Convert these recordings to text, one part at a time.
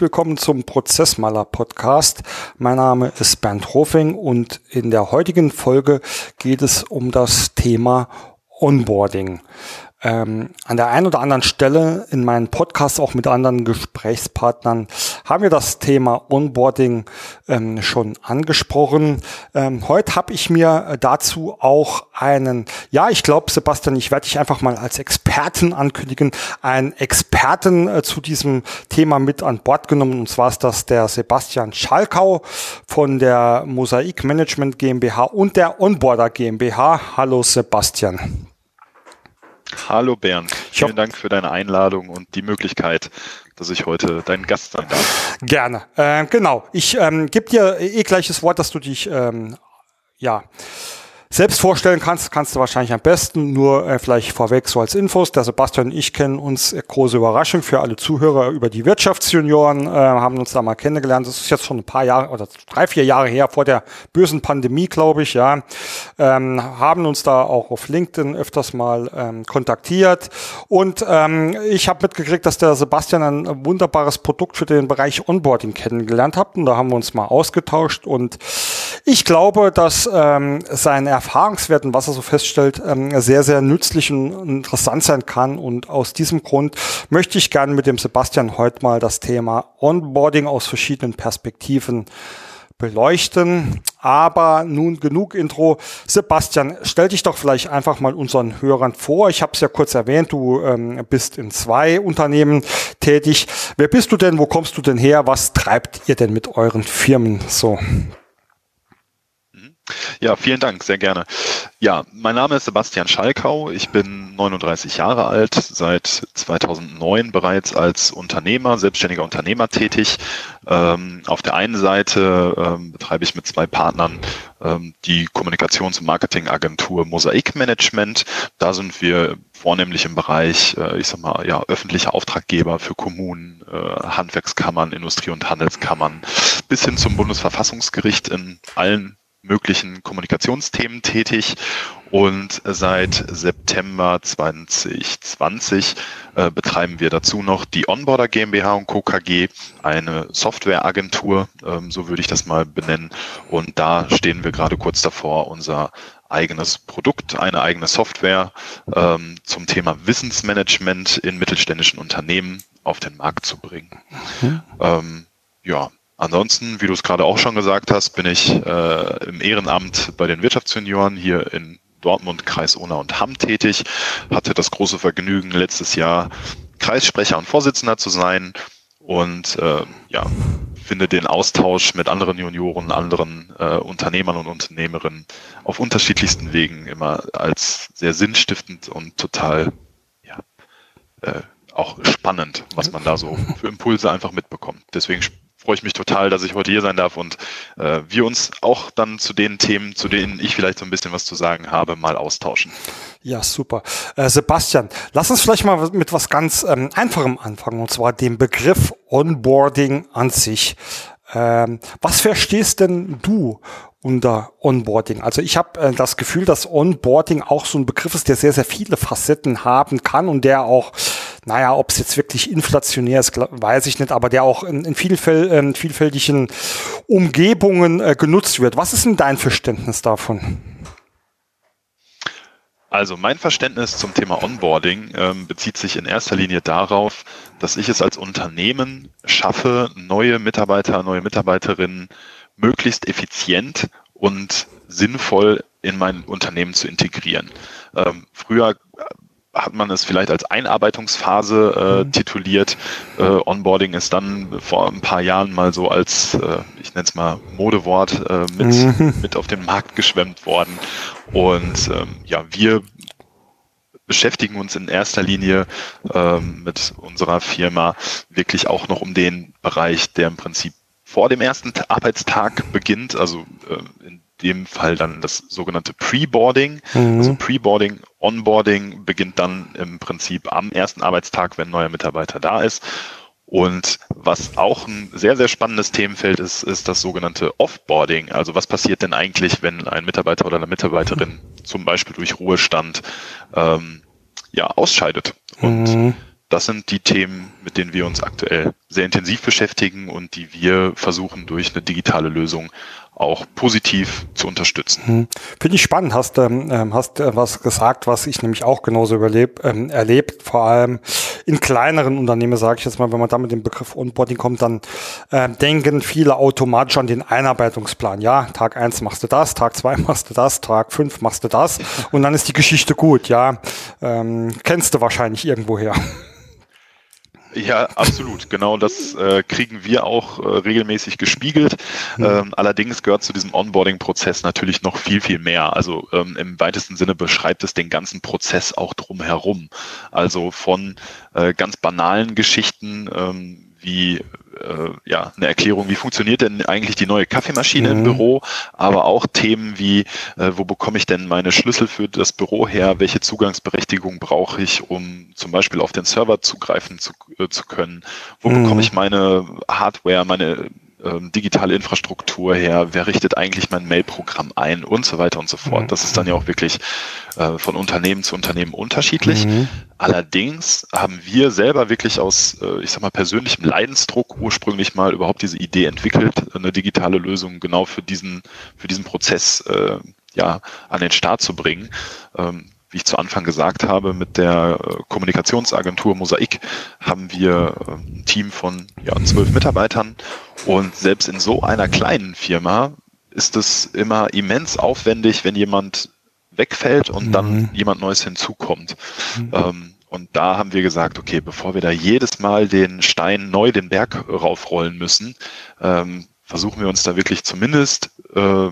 Willkommen zum Prozessmaler Podcast. Mein Name ist Bernd Hofing und in der heutigen Folge geht es um das Thema Onboarding ähm, an der einen oder anderen Stelle in meinen Podcasts auch mit anderen Gesprächspartnern haben wir das Thema Onboarding ähm, schon angesprochen. Ähm, heute habe ich mir dazu auch einen, ja, ich glaube, Sebastian, ich werde dich einfach mal als Experten ankündigen, einen Experten äh, zu diesem Thema mit an Bord genommen. Und zwar ist das der Sebastian Schalkau von der Mosaik Management GmbH und der Onboarder GmbH. Hallo Sebastian. Hallo Bernd, vielen Dank für deine Einladung und die Möglichkeit, dass ich heute dein Gast sein darf. Gerne, äh, genau. Ich ähm, gebe dir eh gleiches Wort, dass du dich ähm, ja selbst vorstellen kannst, kannst du wahrscheinlich am besten. Nur äh, vielleicht vorweg so als Infos. Der Sebastian und ich kennen uns, äh, große Überraschung für alle Zuhörer, über die Wirtschaftsjunioren, äh, haben uns da mal kennengelernt. Das ist jetzt schon ein paar Jahre oder drei, vier Jahre her, vor der bösen Pandemie, glaube ich, ja. Ähm, haben uns da auch auf LinkedIn öfters mal ähm, kontaktiert. Und ähm, ich habe mitgekriegt, dass der Sebastian ein wunderbares Produkt für den Bereich Onboarding kennengelernt hat. Und da haben wir uns mal ausgetauscht. Und ich glaube, dass ähm, sein Erfahrungswerten, was er so feststellt, ähm, sehr, sehr nützlich und interessant sein kann. Und aus diesem Grund möchte ich gerne mit dem Sebastian heute mal das Thema Onboarding aus verschiedenen Perspektiven beleuchten. Aber nun genug Intro. Sebastian, stell dich doch vielleicht einfach mal unseren Hörern vor. Ich habe es ja kurz erwähnt, du ähm, bist in zwei Unternehmen tätig. Wer bist du denn? Wo kommst du denn her? Was treibt ihr denn mit euren Firmen so? Ja, vielen Dank, sehr gerne. Ja, mein Name ist Sebastian Schalkau. Ich bin 39 Jahre alt, seit 2009 bereits als Unternehmer, selbstständiger Unternehmer tätig. Ähm, auf der einen Seite ähm, betreibe ich mit zwei Partnern ähm, die Kommunikations- und Marketingagentur Mosaik Management. Da sind wir vornehmlich im Bereich, äh, ich sag mal, ja, öffentliche Auftraggeber für Kommunen, äh, Handwerkskammern, Industrie- und Handelskammern bis hin zum Bundesverfassungsgericht in allen möglichen Kommunikationsthemen tätig und seit September 2020 äh, betreiben wir dazu noch die Onboarder GmbH und Co. KG, eine Softwareagentur, ähm, so würde ich das mal benennen. Und da stehen wir gerade kurz davor, unser eigenes Produkt, eine eigene Software ähm, zum Thema Wissensmanagement in mittelständischen Unternehmen auf den Markt zu bringen. Mhm. Ähm, ja, Ansonsten, wie du es gerade auch schon gesagt hast, bin ich äh, im Ehrenamt bei den Wirtschaftsjunioren hier in Dortmund, Kreis Unna und Hamm tätig. Hatte das große Vergnügen, letztes Jahr Kreissprecher und Vorsitzender zu sein und äh, ja, finde den Austausch mit anderen Junioren, anderen äh, Unternehmern und Unternehmerinnen auf unterschiedlichsten Wegen immer als sehr sinnstiftend und total ja, äh, auch spannend, was man da so für Impulse einfach mitbekommt. Deswegen freue ich mich total, dass ich heute hier sein darf und äh, wir uns auch dann zu den Themen, zu denen ich vielleicht so ein bisschen was zu sagen habe, mal austauschen. Ja, super. Äh, Sebastian, lass uns vielleicht mal mit was ganz ähm, Einfachem anfangen, und zwar dem Begriff Onboarding an sich. Ähm, was verstehst denn du unter Onboarding. Also ich habe äh, das Gefühl, dass Onboarding auch so ein Begriff ist, der sehr, sehr viele Facetten haben kann und der auch, naja, ob es jetzt wirklich inflationär ist, weiß ich nicht, aber der auch in, in vielfäl äh, vielfältigen Umgebungen äh, genutzt wird. Was ist denn dein Verständnis davon? Also mein Verständnis zum Thema Onboarding ähm, bezieht sich in erster Linie darauf, dass ich es als Unternehmen schaffe, neue Mitarbeiter, neue Mitarbeiterinnen möglichst effizient und sinnvoll in mein Unternehmen zu integrieren. Ähm, früher hat man es vielleicht als Einarbeitungsphase äh, mhm. tituliert. Äh, Onboarding ist dann vor ein paar Jahren mal so als, äh, ich nenne es mal Modewort, äh, mit, mhm. mit auf den Markt geschwemmt worden. Und ähm, ja, wir beschäftigen uns in erster Linie ähm, mit unserer Firma wirklich auch noch um den Bereich, der im Prinzip vor dem ersten Arbeitstag beginnt, also äh, in dem Fall dann das sogenannte Pre-Boarding. Mhm. Also Pre-Boarding, Onboarding beginnt dann im Prinzip am ersten Arbeitstag, wenn ein neuer Mitarbeiter da ist. Und was auch ein sehr, sehr spannendes Themenfeld ist, ist das sogenannte Offboarding. Also was passiert denn eigentlich, wenn ein Mitarbeiter oder eine Mitarbeiterin zum Beispiel durch Ruhestand ähm, ja, ausscheidet? Und mhm das sind die Themen, mit denen wir uns aktuell sehr intensiv beschäftigen und die wir versuchen durch eine digitale Lösung auch positiv zu unterstützen. Hm. Finde ich spannend. Hast, ähm, ähm hast äh, was gesagt, was ich nämlich auch genauso überlebt, ähm, erlebt, vor allem in kleineren Unternehmen, sage ich jetzt mal, wenn man da mit dem Begriff Onboarding kommt, dann äh, denken viele automatisch an den Einarbeitungsplan. Ja, Tag eins machst du das, Tag zwei machst du das, Tag fünf machst du das und dann ist die Geschichte gut. Ja, ähm, kennst du wahrscheinlich irgendwoher. Ja, absolut. Genau das äh, kriegen wir auch äh, regelmäßig gespiegelt. Mhm. Ähm, allerdings gehört zu diesem Onboarding-Prozess natürlich noch viel, viel mehr. Also ähm, im weitesten Sinne beschreibt es den ganzen Prozess auch drumherum. Also von äh, ganz banalen Geschichten ähm, wie äh, ja eine Erklärung, wie funktioniert denn eigentlich die neue Kaffeemaschine mhm. im Büro, aber auch Themen wie, äh, wo bekomme ich denn meine Schlüssel für das Büro her, welche Zugangsberechtigung brauche ich, um zum Beispiel auf den Server zugreifen zu, äh, zu können, wo mhm. bekomme ich meine Hardware, meine ähm, digitale Infrastruktur her, wer richtet eigentlich mein Mail-Programm ein und so weiter und so fort. Mhm. Das ist dann ja auch wirklich äh, von Unternehmen zu Unternehmen unterschiedlich. Mhm. Allerdings haben wir selber wirklich aus, äh, ich sag mal, persönlichem Leidensdruck ursprünglich mal überhaupt diese Idee entwickelt, eine digitale Lösung genau für diesen, für diesen Prozess äh, ja, an den Start zu bringen. Ähm, wie ich zu Anfang gesagt habe, mit der äh, Kommunikationsagentur Mosaik haben wir äh, ein Team von ja, zwölf Mitarbeitern und selbst in so einer kleinen Firma ist es immer immens aufwendig, wenn jemand wegfällt und mhm. dann jemand Neues hinzukommt. Mhm. Ähm, und da haben wir gesagt, okay, bevor wir da jedes Mal den Stein neu den Berg raufrollen müssen, ähm, versuchen wir uns da wirklich zumindest äh,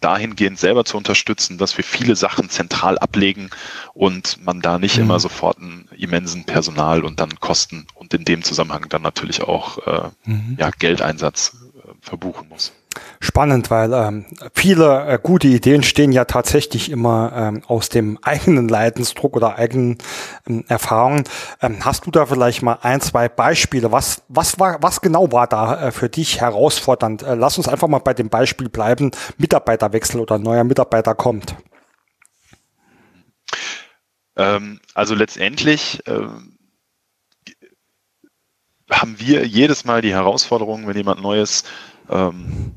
dahingehend selber zu unterstützen, dass wir viele Sachen zentral ablegen und man da nicht mhm. immer sofort einen immensen Personal und dann Kosten und in dem Zusammenhang dann natürlich auch äh, mhm. ja, Geldeinsatz äh, verbuchen muss. Spannend, weil ähm, viele äh, gute Ideen stehen ja tatsächlich immer ähm, aus dem eigenen Leidensdruck oder eigenen ähm, Erfahrungen. Ähm, hast du da vielleicht mal ein, zwei Beispiele? Was, was war, was genau war da äh, für dich herausfordernd? Äh, lass uns einfach mal bei dem Beispiel bleiben: Mitarbeiterwechsel oder neuer Mitarbeiter kommt. Ähm, also letztendlich ähm, haben wir jedes Mal die Herausforderung, wenn jemand Neues ähm,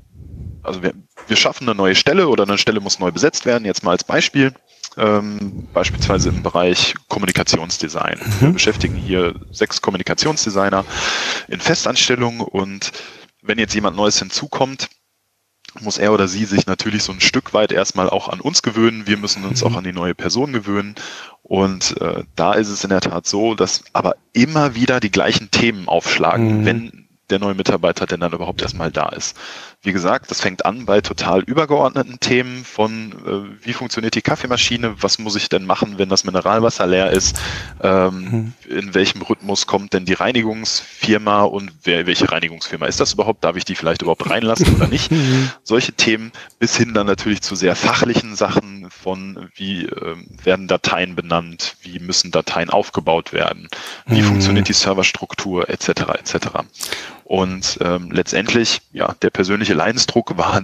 also wir, wir schaffen eine neue Stelle oder eine Stelle muss neu besetzt werden, jetzt mal als Beispiel. Ähm, beispielsweise im Bereich Kommunikationsdesign. Mhm. Wir beschäftigen hier sechs Kommunikationsdesigner in Festanstellung und wenn jetzt jemand Neues hinzukommt, muss er oder sie sich natürlich so ein Stück weit erstmal auch an uns gewöhnen. Wir müssen uns mhm. auch an die neue Person gewöhnen. Und äh, da ist es in der Tat so, dass aber immer wieder die gleichen Themen aufschlagen, mhm. wenn der neue Mitarbeiter denn dann überhaupt erstmal da ist. Wie gesagt, das fängt an bei total übergeordneten Themen von, äh, wie funktioniert die Kaffeemaschine, was muss ich denn machen, wenn das Mineralwasser leer ist, ähm, mhm. in welchem Rhythmus kommt denn die Reinigungsfirma und wer, welche Reinigungsfirma ist das überhaupt, darf ich die vielleicht überhaupt reinlassen oder nicht. Mhm. Solche Themen bis hin dann natürlich zu sehr fachlichen Sachen von, wie äh, werden Dateien benannt, wie müssen Dateien aufgebaut werden, wie mhm. funktioniert die Serverstruktur etc. etc. Und ähm, letztendlich, ja, der persönliche Leidensdruck war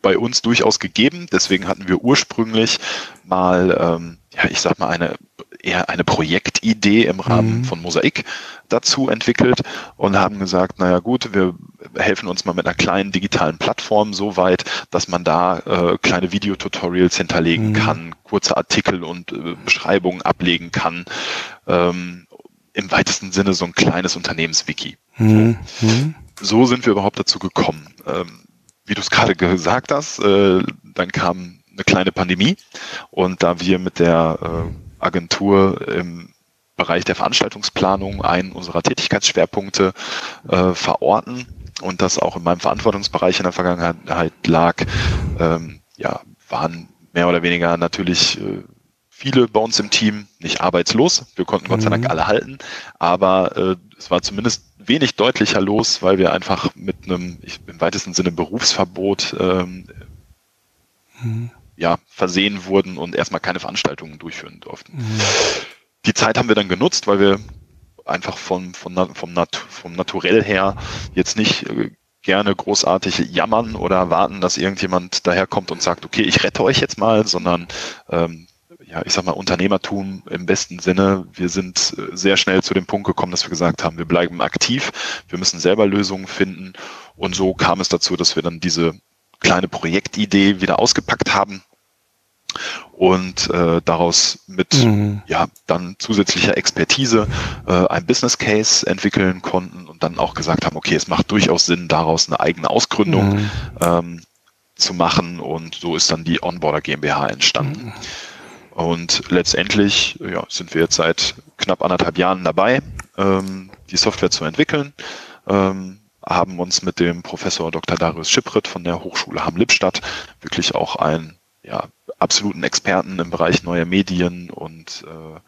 bei uns durchaus gegeben. Deswegen hatten wir ursprünglich mal, ähm, ja, ich sag mal, eine eher eine Projektidee im Rahmen mhm. von Mosaik dazu entwickelt und haben gesagt, naja gut, wir helfen uns mal mit einer kleinen digitalen Plattform so weit, dass man da äh, kleine Videotutorials hinterlegen mhm. kann, kurze Artikel und äh, Beschreibungen ablegen kann. Ähm, Im weitesten Sinne so ein kleines Unternehmenswiki. Mhm. So sind wir überhaupt dazu gekommen. Ähm, wie du es gerade gesagt hast, äh, dann kam eine kleine Pandemie und da wir mit der äh, Agentur im Bereich der Veranstaltungsplanung einen unserer Tätigkeitsschwerpunkte äh, verorten und das auch in meinem Verantwortungsbereich in der Vergangenheit lag, ähm, ja, waren mehr oder weniger natürlich äh, viele bei uns im Team nicht arbeitslos. Wir konnten Gott sei Dank mhm. alle halten, aber äh, es war zumindest wenig deutlicher los, weil wir einfach mit einem ich, im weitesten Sinne Berufsverbot ähm, mhm. ja, versehen wurden und erstmal keine Veranstaltungen durchführen durften. Mhm. Die Zeit haben wir dann genutzt, weil wir einfach vom, vom, vom, Nat vom Naturell her jetzt nicht äh, gerne großartig jammern oder warten, dass irgendjemand daherkommt und sagt, okay, ich rette euch jetzt mal, sondern ähm, ja, ich sag mal, Unternehmertum im besten Sinne. Wir sind äh, sehr schnell zu dem Punkt gekommen, dass wir gesagt haben, wir bleiben aktiv, wir müssen selber Lösungen finden. Und so kam es dazu, dass wir dann diese kleine Projektidee wieder ausgepackt haben und äh, daraus mit mhm. ja dann zusätzlicher Expertise äh, ein Business Case entwickeln konnten und dann auch gesagt haben, okay, es macht durchaus Sinn, daraus eine eigene Ausgründung mhm. ähm, zu machen und so ist dann die Onboarder GmbH entstanden. Mhm. Und letztendlich ja, sind wir jetzt seit knapp anderthalb Jahren dabei, ähm, die Software zu entwickeln. Ähm, haben uns mit dem Professor Dr. Darius Schiprit von der Hochschule Hamm-Lippstadt wirklich auch einen ja, absoluten Experten im Bereich neuer Medien und äh,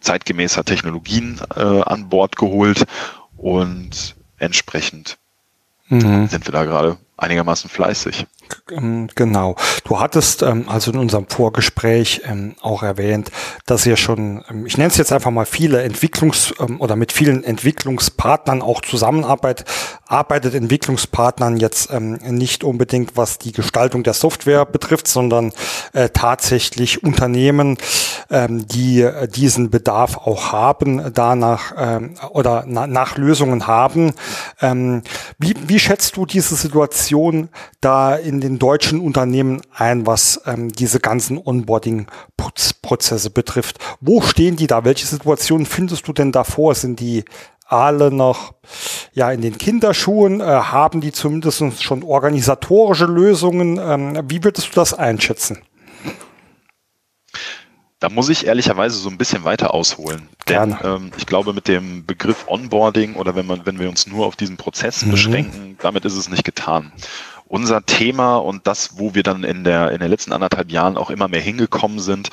zeitgemäßer Technologien äh, an Bord geholt und entsprechend mhm. sind wir da gerade einigermaßen fleißig. Ähm, genau. Du hattest ähm, also in unserem Vorgespräch ähm, auch erwähnt, dass ihr schon, ähm, ich nenne es jetzt einfach mal viele Entwicklungs- ähm, oder mit vielen Entwicklungspartnern auch zusammenarbeitet, arbeitet Entwicklungspartnern jetzt ähm, nicht unbedingt, was die Gestaltung der Software betrifft, sondern äh, tatsächlich Unternehmen, die äh, diesen Bedarf auch haben, danach oder na, nach Lösungen haben. wie, wie schätzt du diese Situation da in den deutschen Unternehmen ein, was ähm, diese ganzen Onboarding-Prozesse betrifft. Wo stehen die da? Welche Situationen findest du denn davor? Sind die alle noch ja in den Kinderschuhen? Äh, haben die zumindest schon organisatorische Lösungen? Ähm, wie würdest du das einschätzen? Da muss ich ehrlicherweise so ein bisschen weiter ausholen. Denn ähm, ich glaube, mit dem Begriff Onboarding oder wenn man, wenn wir uns nur auf diesen Prozess mhm. beschränken, damit ist es nicht getan unser Thema und das, wo wir dann in der, in den letzten anderthalb Jahren auch immer mehr hingekommen sind,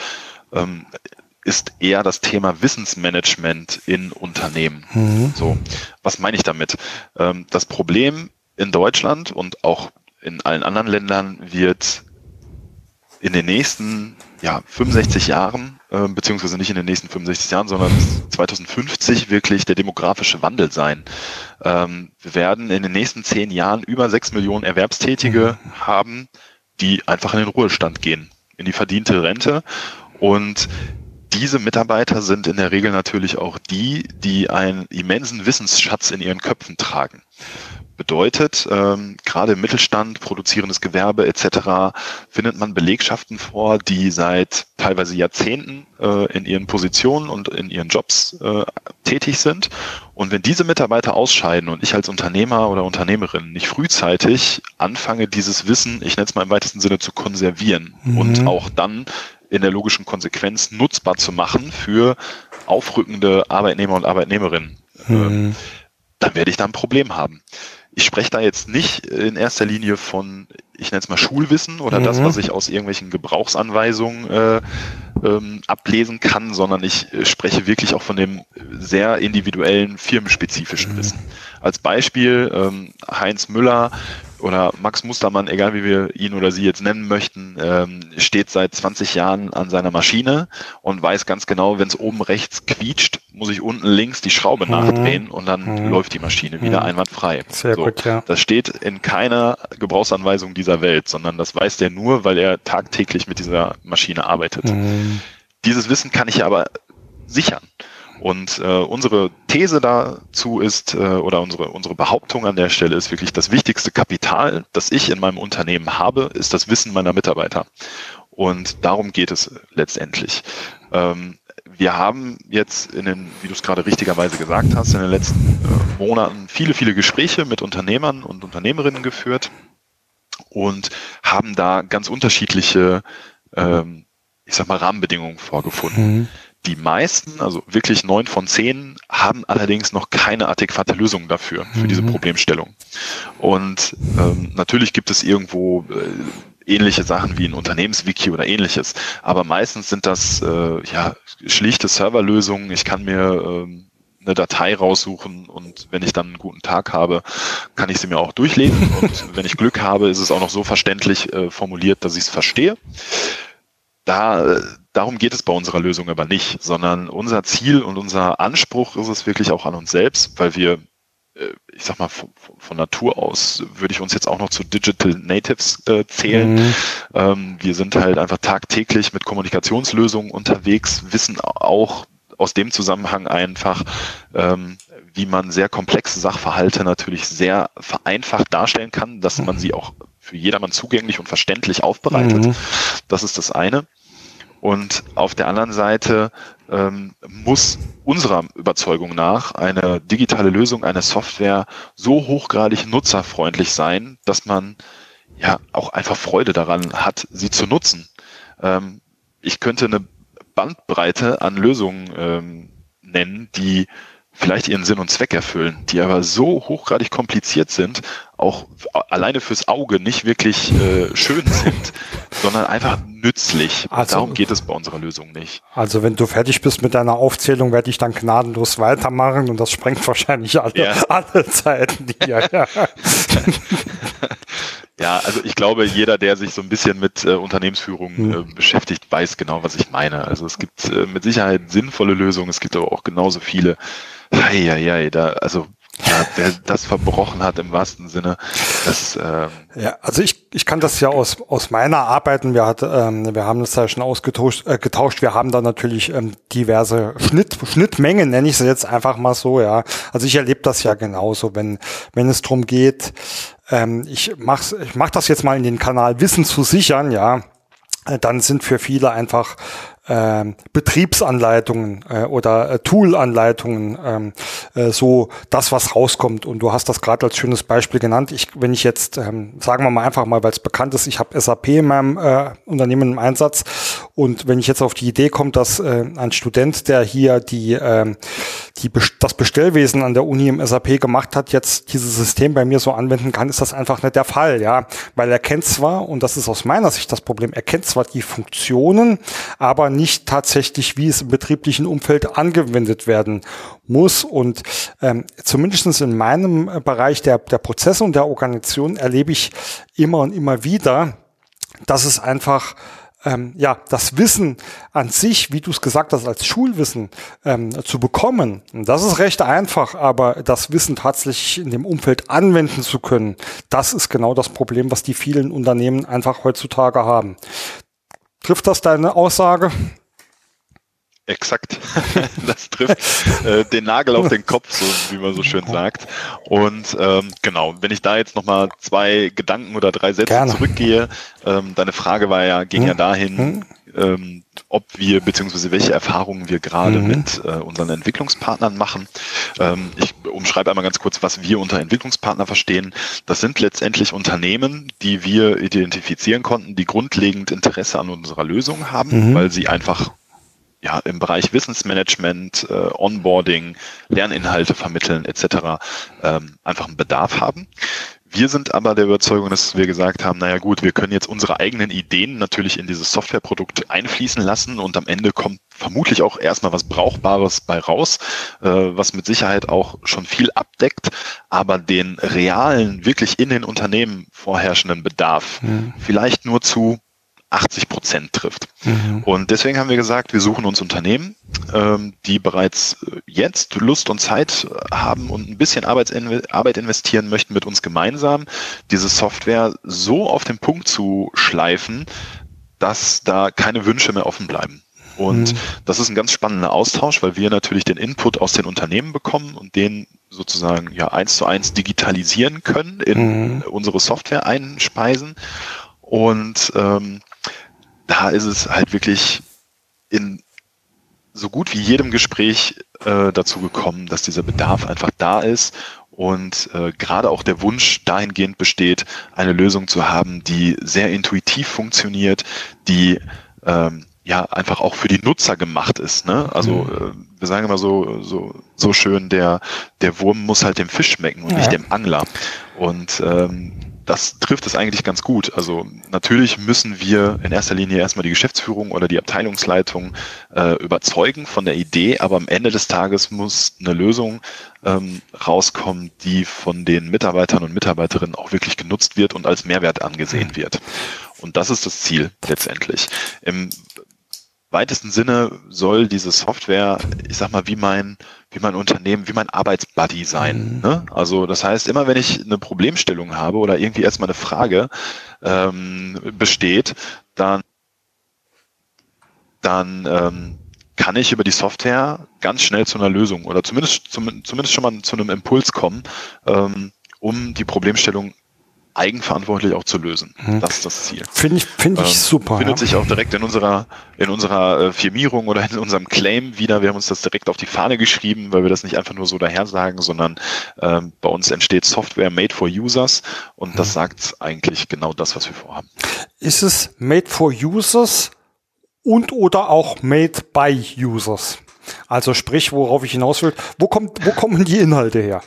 ähm, ist eher das Thema Wissensmanagement in Unternehmen. Mhm. So, was meine ich damit? Ähm, das Problem in Deutschland und auch in allen anderen Ländern wird in den nächsten ja, 65 Jahren, äh, beziehungsweise nicht in den nächsten 65 Jahren, sondern 2050 wirklich der demografische Wandel sein. Ähm, wir werden in den nächsten zehn Jahren über sechs Millionen Erwerbstätige mhm. haben, die einfach in den Ruhestand gehen, in die verdiente Rente. Und diese Mitarbeiter sind in der Regel natürlich auch die, die einen immensen Wissensschatz in ihren Köpfen tragen bedeutet, ähm, gerade im Mittelstand, produzierendes Gewerbe etc. findet man Belegschaften vor, die seit teilweise Jahrzehnten äh, in ihren Positionen und in ihren Jobs äh, tätig sind. Und wenn diese Mitarbeiter ausscheiden und ich als Unternehmer oder Unternehmerin nicht frühzeitig anfange, dieses Wissen, ich nenne es mal im weitesten Sinne, zu konservieren mhm. und auch dann in der logischen Konsequenz nutzbar zu machen für aufrückende Arbeitnehmer und Arbeitnehmerinnen, mhm. äh, dann werde ich da ein Problem haben ich spreche da jetzt nicht in erster Linie von, ich nenne es mal Schulwissen oder mhm. das, was ich aus irgendwelchen Gebrauchsanweisungen äh, ähm, ablesen kann, sondern ich spreche wirklich auch von dem sehr individuellen, firmenspezifischen mhm. Wissen. Als Beispiel ähm, Heinz Müller oder Max Mustermann, egal wie wir ihn oder sie jetzt nennen möchten, ähm, steht seit 20 Jahren an seiner Maschine und weiß ganz genau, wenn es oben rechts quietscht, muss ich unten links die Schraube mhm. nachdrehen und dann mhm. läuft die Maschine wieder mhm. einwandfrei. Sehr so, gut, ja. Das steht in keiner Gebrauchsanweisung dieser Welt, sondern das weiß der nur, weil er tagtäglich mit dieser Maschine arbeitet. Mhm. Dieses Wissen kann ich aber sichern. Und äh, unsere These dazu ist, äh, oder unsere, unsere Behauptung an der Stelle ist wirklich, das wichtigste Kapital, das ich in meinem Unternehmen habe, ist das Wissen meiner Mitarbeiter. Und darum geht es letztendlich. Ähm, wir haben jetzt in den, wie du es gerade richtigerweise gesagt hast, in den letzten äh, Monaten viele, viele Gespräche mit Unternehmern und Unternehmerinnen geführt und haben da ganz unterschiedliche, ähm, ich sag mal, Rahmenbedingungen vorgefunden. Mhm. Die meisten, also wirklich neun von zehn, haben allerdings noch keine adäquate Lösung dafür, für mhm. diese Problemstellung. Und ähm, natürlich gibt es irgendwo äh, ähnliche Sachen wie ein Unternehmenswiki oder ähnliches. Aber meistens sind das äh, ja schlichte Serverlösungen. Ich kann mir ähm, eine Datei raussuchen und wenn ich dann einen guten Tag habe, kann ich sie mir auch durchlesen. Und wenn ich Glück habe, ist es auch noch so verständlich äh, formuliert, dass ich es verstehe. Da äh, Darum geht es bei unserer Lösung aber nicht, sondern unser Ziel und unser Anspruch ist es wirklich auch an uns selbst, weil wir äh, ich sag mal, von, von, Natur aus würde ich uns jetzt auch noch zu Digital Natives äh, zählen. Mhm. Ähm, wir sind halt einfach tagtäglich mit Kommunikationslösungen unterwegs, wissen auch aus dem Zusammenhang einfach, ähm, wie man sehr komplexe Sachverhalte natürlich sehr vereinfacht darstellen kann, dass man sie auch für jedermann zugänglich und verständlich aufbereitet. Mhm. Das ist das eine. Und auf der anderen Seite ähm, muss unserer Überzeugung nach eine digitale Lösung, eine Software so hochgradig nutzerfreundlich sein, dass man ja auch einfach Freude daran hat, sie zu nutzen. Ähm, ich könnte eine Bandbreite an Lösungen ähm, nennen, die vielleicht ihren Sinn und Zweck erfüllen, die aber so hochgradig kompliziert sind, auch alleine fürs Auge nicht wirklich äh, schön sind, sondern einfach nützlich. Also, Darum geht es bei unserer Lösung nicht. Also wenn du fertig bist mit deiner Aufzählung, werde ich dann gnadenlos weitermachen und das sprengt wahrscheinlich alle, ja. alle Zeiten hier. Ja. Ja, also ich glaube, jeder, der sich so ein bisschen mit äh, Unternehmensführung hm. äh, beschäftigt, weiß genau, was ich meine. Also es gibt äh, mit Sicherheit sinnvolle Lösungen, es gibt aber auch genauso viele. Heieiei, da, also ja, wer das verbrochen hat im wahrsten Sinne, das ähm ja, also ich, ich kann das ja aus aus meiner Arbeiten. Wir hat, ähm, wir haben das ja schon ausgetauscht. Äh, getauscht. Wir haben da natürlich ähm, diverse Schnitt Schnittmengen, nenne ich sie jetzt einfach mal so. Ja, also ich erlebe das ja genauso, wenn wenn es drum geht, ähm, ich mach's, ich mach das jetzt mal in den Kanal Wissen zu sichern, ja, dann sind für viele einfach äh, Betriebsanleitungen äh, oder äh, Tool-Anleitungen ähm, äh, so das, was rauskommt. Und du hast das gerade als schönes Beispiel genannt. Ich, wenn ich jetzt, ähm, sagen wir mal einfach mal, weil es bekannt ist, ich habe SAP in meinem äh, Unternehmen im Einsatz und wenn ich jetzt auf die Idee komme, dass äh, ein Student, der hier die, äh, die das Bestellwesen an der Uni im SAP gemacht hat, jetzt dieses System bei mir so anwenden kann, ist das einfach nicht der Fall, ja, weil er kennt zwar und das ist aus meiner Sicht das Problem, er kennt zwar die Funktionen, aber nicht tatsächlich, wie es im betrieblichen Umfeld angewendet werden muss. Und ähm, zumindest in meinem äh, Bereich der, der Prozesse und der Organisation erlebe ich immer und immer wieder, dass es einfach ähm, ja, das Wissen an sich, wie du es gesagt hast, als Schulwissen ähm, zu bekommen, das ist recht einfach, aber das Wissen tatsächlich in dem Umfeld anwenden zu können, das ist genau das Problem, was die vielen Unternehmen einfach heutzutage haben. Trifft das deine Aussage? Exakt. das trifft äh, den Nagel auf den Kopf, so wie man so schön sagt. Und ähm, genau, wenn ich da jetzt nochmal zwei Gedanken oder drei Sätze Gerne. zurückgehe, ähm, deine Frage war ja, ging hm. ja dahin, hm. Ähm, ob wir beziehungsweise welche Erfahrungen wir gerade mhm. mit äh, unseren Entwicklungspartnern machen. Ähm, ich umschreibe einmal ganz kurz, was wir unter Entwicklungspartner verstehen. Das sind letztendlich Unternehmen, die wir identifizieren konnten, die grundlegend Interesse an unserer Lösung haben, mhm. weil sie einfach ja, im Bereich Wissensmanagement, äh, Onboarding, Lerninhalte vermitteln etc. Ähm, einfach einen Bedarf haben. Wir sind aber der Überzeugung, dass wir gesagt haben, naja gut, wir können jetzt unsere eigenen Ideen natürlich in dieses Softwareprodukt einfließen lassen und am Ende kommt vermutlich auch erstmal was Brauchbares bei raus, äh, was mit Sicherheit auch schon viel abdeckt, aber den realen, wirklich in den Unternehmen vorherrschenden Bedarf mhm. vielleicht nur zu 80 Prozent trifft. Mhm. Und deswegen haben wir gesagt, wir suchen uns Unternehmen, ähm, die bereits äh, jetzt Lust und Zeit haben und ein bisschen Arbeit investieren möchten mit uns gemeinsam, diese Software so auf den Punkt zu schleifen, dass da keine Wünsche mehr offen bleiben. Und mhm. das ist ein ganz spannender Austausch, weil wir natürlich den Input aus den Unternehmen bekommen und den sozusagen ja eins zu eins digitalisieren können, in mhm. unsere Software einspeisen. Und ähm, da ist es halt wirklich in so gut wie jedem Gespräch äh, dazu gekommen, dass dieser Bedarf einfach da ist und äh, gerade auch der Wunsch dahingehend besteht, eine Lösung zu haben, die sehr intuitiv funktioniert, die ähm, ja einfach auch für die Nutzer gemacht ist. Ne? Also mhm. äh, wir sagen immer so so so schön, der der Wurm muss halt dem Fisch schmecken und ja. nicht dem Angler. Und ähm, das trifft es eigentlich ganz gut. Also natürlich müssen wir in erster Linie erstmal die Geschäftsführung oder die Abteilungsleitung äh, überzeugen von der Idee, aber am Ende des Tages muss eine Lösung ähm, rauskommen, die von den Mitarbeitern und Mitarbeiterinnen auch wirklich genutzt wird und als Mehrwert angesehen wird. Und das ist das Ziel letztendlich. Im weitesten Sinne soll diese Software, ich sag mal, wie mein, wie mein Unternehmen, wie mein Arbeitsbuddy sein. Mhm. Ne? Also das heißt, immer wenn ich eine Problemstellung habe oder irgendwie erstmal eine Frage ähm, besteht, dann, dann ähm, kann ich über die Software ganz schnell zu einer Lösung oder zumindest, zum, zumindest schon mal zu einem Impuls kommen, ähm, um die Problemstellung eigenverantwortlich auch zu lösen. Mhm. Das ist das Ziel. Finde ich, finde ich ähm, super. Findet ja. sich auch direkt in unserer, in unserer äh, Firmierung oder in unserem Claim wieder. Wir haben uns das direkt auf die Fahne geschrieben, weil wir das nicht einfach nur so daher sagen, sondern ähm, bei uns entsteht Software made for users und mhm. das sagt eigentlich genau das, was wir vorhaben. Ist es made for users und oder auch made by users? Also sprich, worauf ich hinaus will, wo kommt, wo kommen die Inhalte her?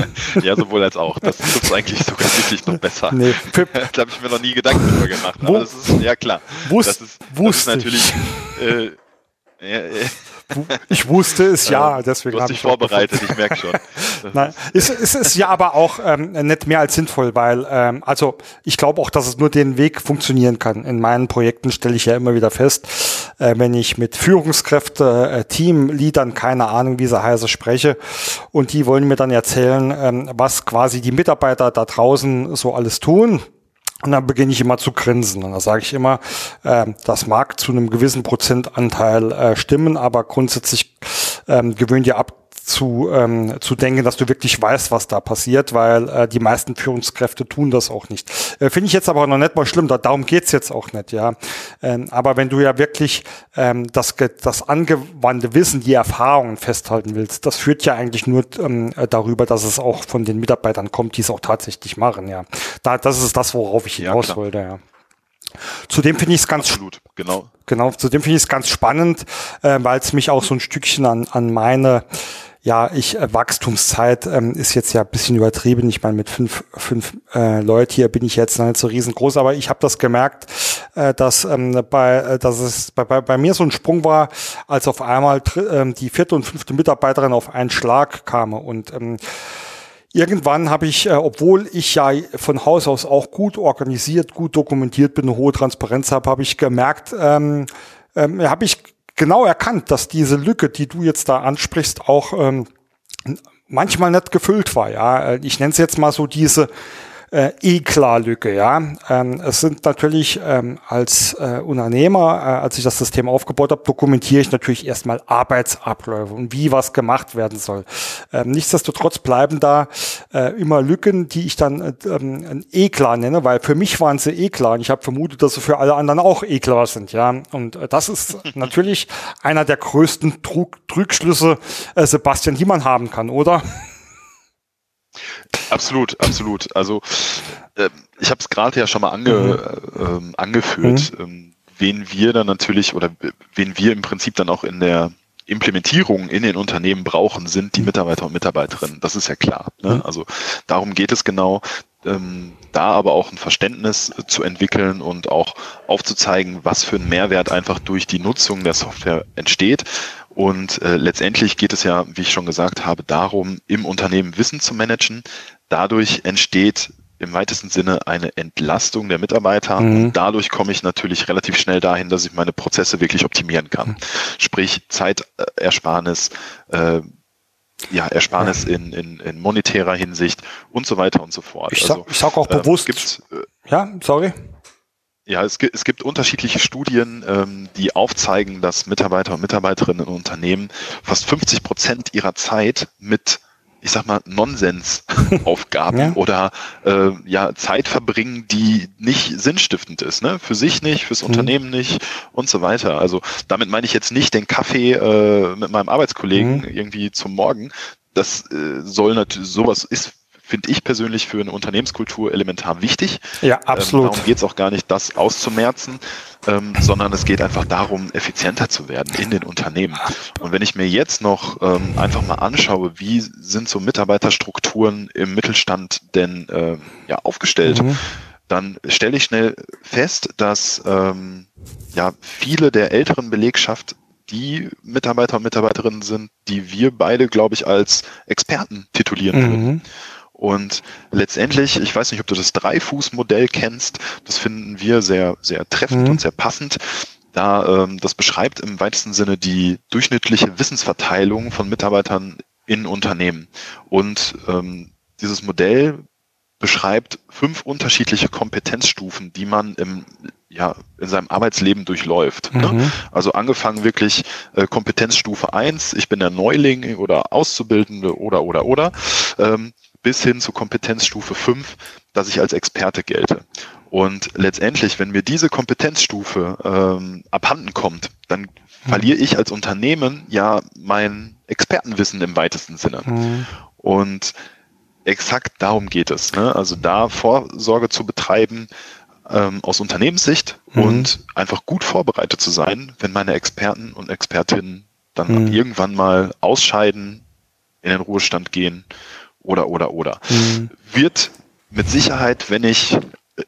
ja, sowohl als auch. Das ist eigentlich sogar wirklich noch besser. Nee, da habe ich mir noch nie Gedanken drüber gemacht. Aber das ist, ja klar. Wusst, das ist, das ist natürlich. Äh, äh, ich wusste es ja, deswegen habe ich dich vorbereitet, ich merke schon. Nein, es, es ist ja aber auch ähm, nicht mehr als sinnvoll, weil ähm, also ich glaube auch, dass es nur den Weg funktionieren kann. In meinen Projekten stelle ich ja immer wieder fest, äh, wenn ich mit Führungskräfte, äh, Teamleadern, keine Ahnung, wie sie heiße, spreche und die wollen mir dann erzählen, ähm, was quasi die Mitarbeiter da draußen so alles tun und dann beginne ich immer zu grinsen. Und da sage ich immer, äh, das mag zu einem gewissen Prozentanteil äh, stimmen, aber grundsätzlich ähm, gewöhn dir ab, zu, ähm, zu denken, dass du wirklich weißt, was da passiert, weil äh, die meisten Führungskräfte tun das auch nicht. Äh, Finde ich jetzt aber noch nicht mal schlimm, da, darum geht's jetzt auch nicht, ja. Ähm, aber wenn du ja wirklich ähm, das, das angewandte Wissen, die Erfahrungen festhalten willst, das führt ja eigentlich nur ähm, darüber, dass es auch von den Mitarbeitern kommt, die es auch tatsächlich machen, ja. Da, das ist das, worauf ich hinaus ja, wollte, ja. Zudem finde ich es ganz Absolut, genau. Genau, zudem finde ich es ganz spannend, äh, weil es mich auch so ein Stückchen an, an meine ja, ich, äh, Wachstumszeit ähm, ist jetzt ja ein bisschen übertrieben. Ich meine, mit fünf, fünf äh, Leute hier bin ich jetzt nicht so riesengroß, aber ich habe das gemerkt, äh, dass, ähm, bei, äh, dass es bei, bei, bei mir so ein Sprung war, als auf einmal ähm, die vierte und fünfte Mitarbeiterin auf einen Schlag kam. Und ähm, Irgendwann habe ich, äh, obwohl ich ja von Haus aus auch gut organisiert, gut dokumentiert bin, eine hohe Transparenz habe, habe ich gemerkt, ähm, ähm, habe ich genau erkannt, dass diese Lücke, die du jetzt da ansprichst, auch ähm, manchmal nicht gefüllt war. Ja, ich nenne es jetzt mal so diese äh, E-Klar-Lücke. Ja, ähm, es sind natürlich ähm, als äh, Unternehmer, äh, als ich das System aufgebaut habe, dokumentiere ich natürlich erstmal Arbeitsabläufe und wie was gemacht werden soll. Ähm, nichtsdestotrotz bleiben da äh, immer Lücken, die ich dann äh, ähm, E-Klar nenne, weil für mich waren sie E-Klar und ich habe vermutet, dass sie für alle anderen auch E-Klar sind. Ja, und äh, das ist natürlich einer der größten Trug Trugschlüsse, äh, Sebastian, die man haben kann, oder? Absolut, absolut. Also äh, ich habe es gerade ja schon mal ange, mhm. äh, angeführt, mhm. ähm, wen wir dann natürlich oder wen wir im Prinzip dann auch in der Implementierung in den Unternehmen brauchen, sind die mhm. Mitarbeiter und Mitarbeiterinnen. Das ist ja klar. Ne? Mhm. Also darum geht es genau, ähm, da aber auch ein Verständnis zu entwickeln und auch aufzuzeigen, was für ein Mehrwert einfach durch die Nutzung der Software entsteht und äh, letztendlich geht es ja, wie ich schon gesagt habe, darum, im Unternehmen Wissen zu managen. Dadurch entsteht im weitesten Sinne eine Entlastung der Mitarbeiter mhm. und dadurch komme ich natürlich relativ schnell dahin, dass ich meine Prozesse wirklich optimieren kann. Mhm. Sprich Zeitersparnis, äh, ja, Ersparnis ja. In, in, in monetärer Hinsicht und so weiter und so fort. Ich sag, also, ich sag auch ähm, bewusst. Äh, ja, sorry. Ja, es gibt, es gibt unterschiedliche Studien, ähm, die aufzeigen, dass Mitarbeiter und Mitarbeiterinnen in Unternehmen fast 50 Prozent ihrer Zeit mit, ich sag mal, Nonsensaufgaben ja. oder äh, ja Zeit verbringen, die nicht sinnstiftend ist, ne? Für sich nicht, fürs mhm. Unternehmen nicht und so weiter. Also damit meine ich jetzt nicht den Kaffee äh, mit meinem Arbeitskollegen mhm. irgendwie zum Morgen. Das äh, soll natürlich, sowas ist finde ich persönlich für eine Unternehmenskultur elementar wichtig. Ja, absolut. Ähm, darum geht es auch gar nicht, das auszumerzen, ähm, sondern es geht einfach darum, effizienter zu werden in den Unternehmen. Und wenn ich mir jetzt noch ähm, einfach mal anschaue, wie sind so Mitarbeiterstrukturen im Mittelstand denn äh, ja, aufgestellt, mhm. dann stelle ich schnell fest, dass ähm, ja viele der älteren Belegschaft die Mitarbeiter und Mitarbeiterinnen sind, die wir beide, glaube ich, als Experten titulieren mhm. würden. Und letztendlich, ich weiß nicht, ob du das Dreifuß-Modell kennst, das finden wir sehr, sehr treffend mhm. und sehr passend. da ähm, das beschreibt im weitesten Sinne die durchschnittliche Wissensverteilung von Mitarbeitern in Unternehmen. Und ähm, dieses Modell beschreibt fünf unterschiedliche Kompetenzstufen, die man im, ja, in seinem Arbeitsleben durchläuft. Ne? Mhm. Ne? Also angefangen wirklich äh, Kompetenzstufe eins, ich bin der Neuling oder Auszubildende oder oder oder, ähm, bis hin zu Kompetenzstufe fünf, dass ich als Experte gelte. Und letztendlich, wenn mir diese Kompetenzstufe ähm, abhanden kommt, dann mhm. verliere ich als Unternehmen ja mein Expertenwissen im weitesten Sinne. Mhm. Und exakt darum geht es. Ne? Also da Vorsorge zu betreiben ähm, aus Unternehmenssicht mhm. und einfach gut vorbereitet zu sein, wenn meine Experten und Expertinnen dann mhm. irgendwann mal ausscheiden, in den Ruhestand gehen oder oder oder. Mhm. Wird mit Sicherheit, wenn ich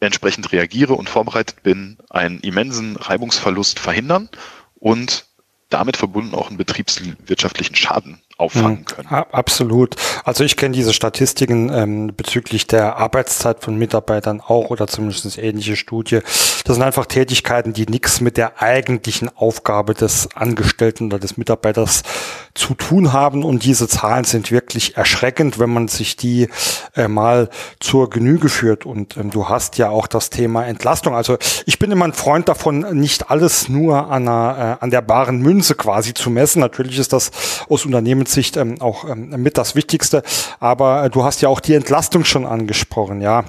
entsprechend reagiere und vorbereitet bin, einen immensen Reibungsverlust verhindern und damit verbunden auch einen betriebswirtschaftlichen Schaden auffangen können. Absolut. Also ich kenne diese Statistiken ähm, bezüglich der Arbeitszeit von Mitarbeitern auch oder zumindest ähnliche Studie. Das sind einfach Tätigkeiten, die nichts mit der eigentlichen Aufgabe des Angestellten oder des Mitarbeiters zu tun haben. Und diese Zahlen sind wirklich erschreckend, wenn man sich die äh, mal zur Genüge führt. Und ähm, du hast ja auch das Thema Entlastung. Also ich bin immer ein Freund davon, nicht alles nur an, einer, äh, an der baren Münze quasi zu messen. Natürlich ist das aus Unternehmen Sicht ähm, auch ähm, mit das Wichtigste. Aber äh, du hast ja auch die Entlastung schon angesprochen, ja.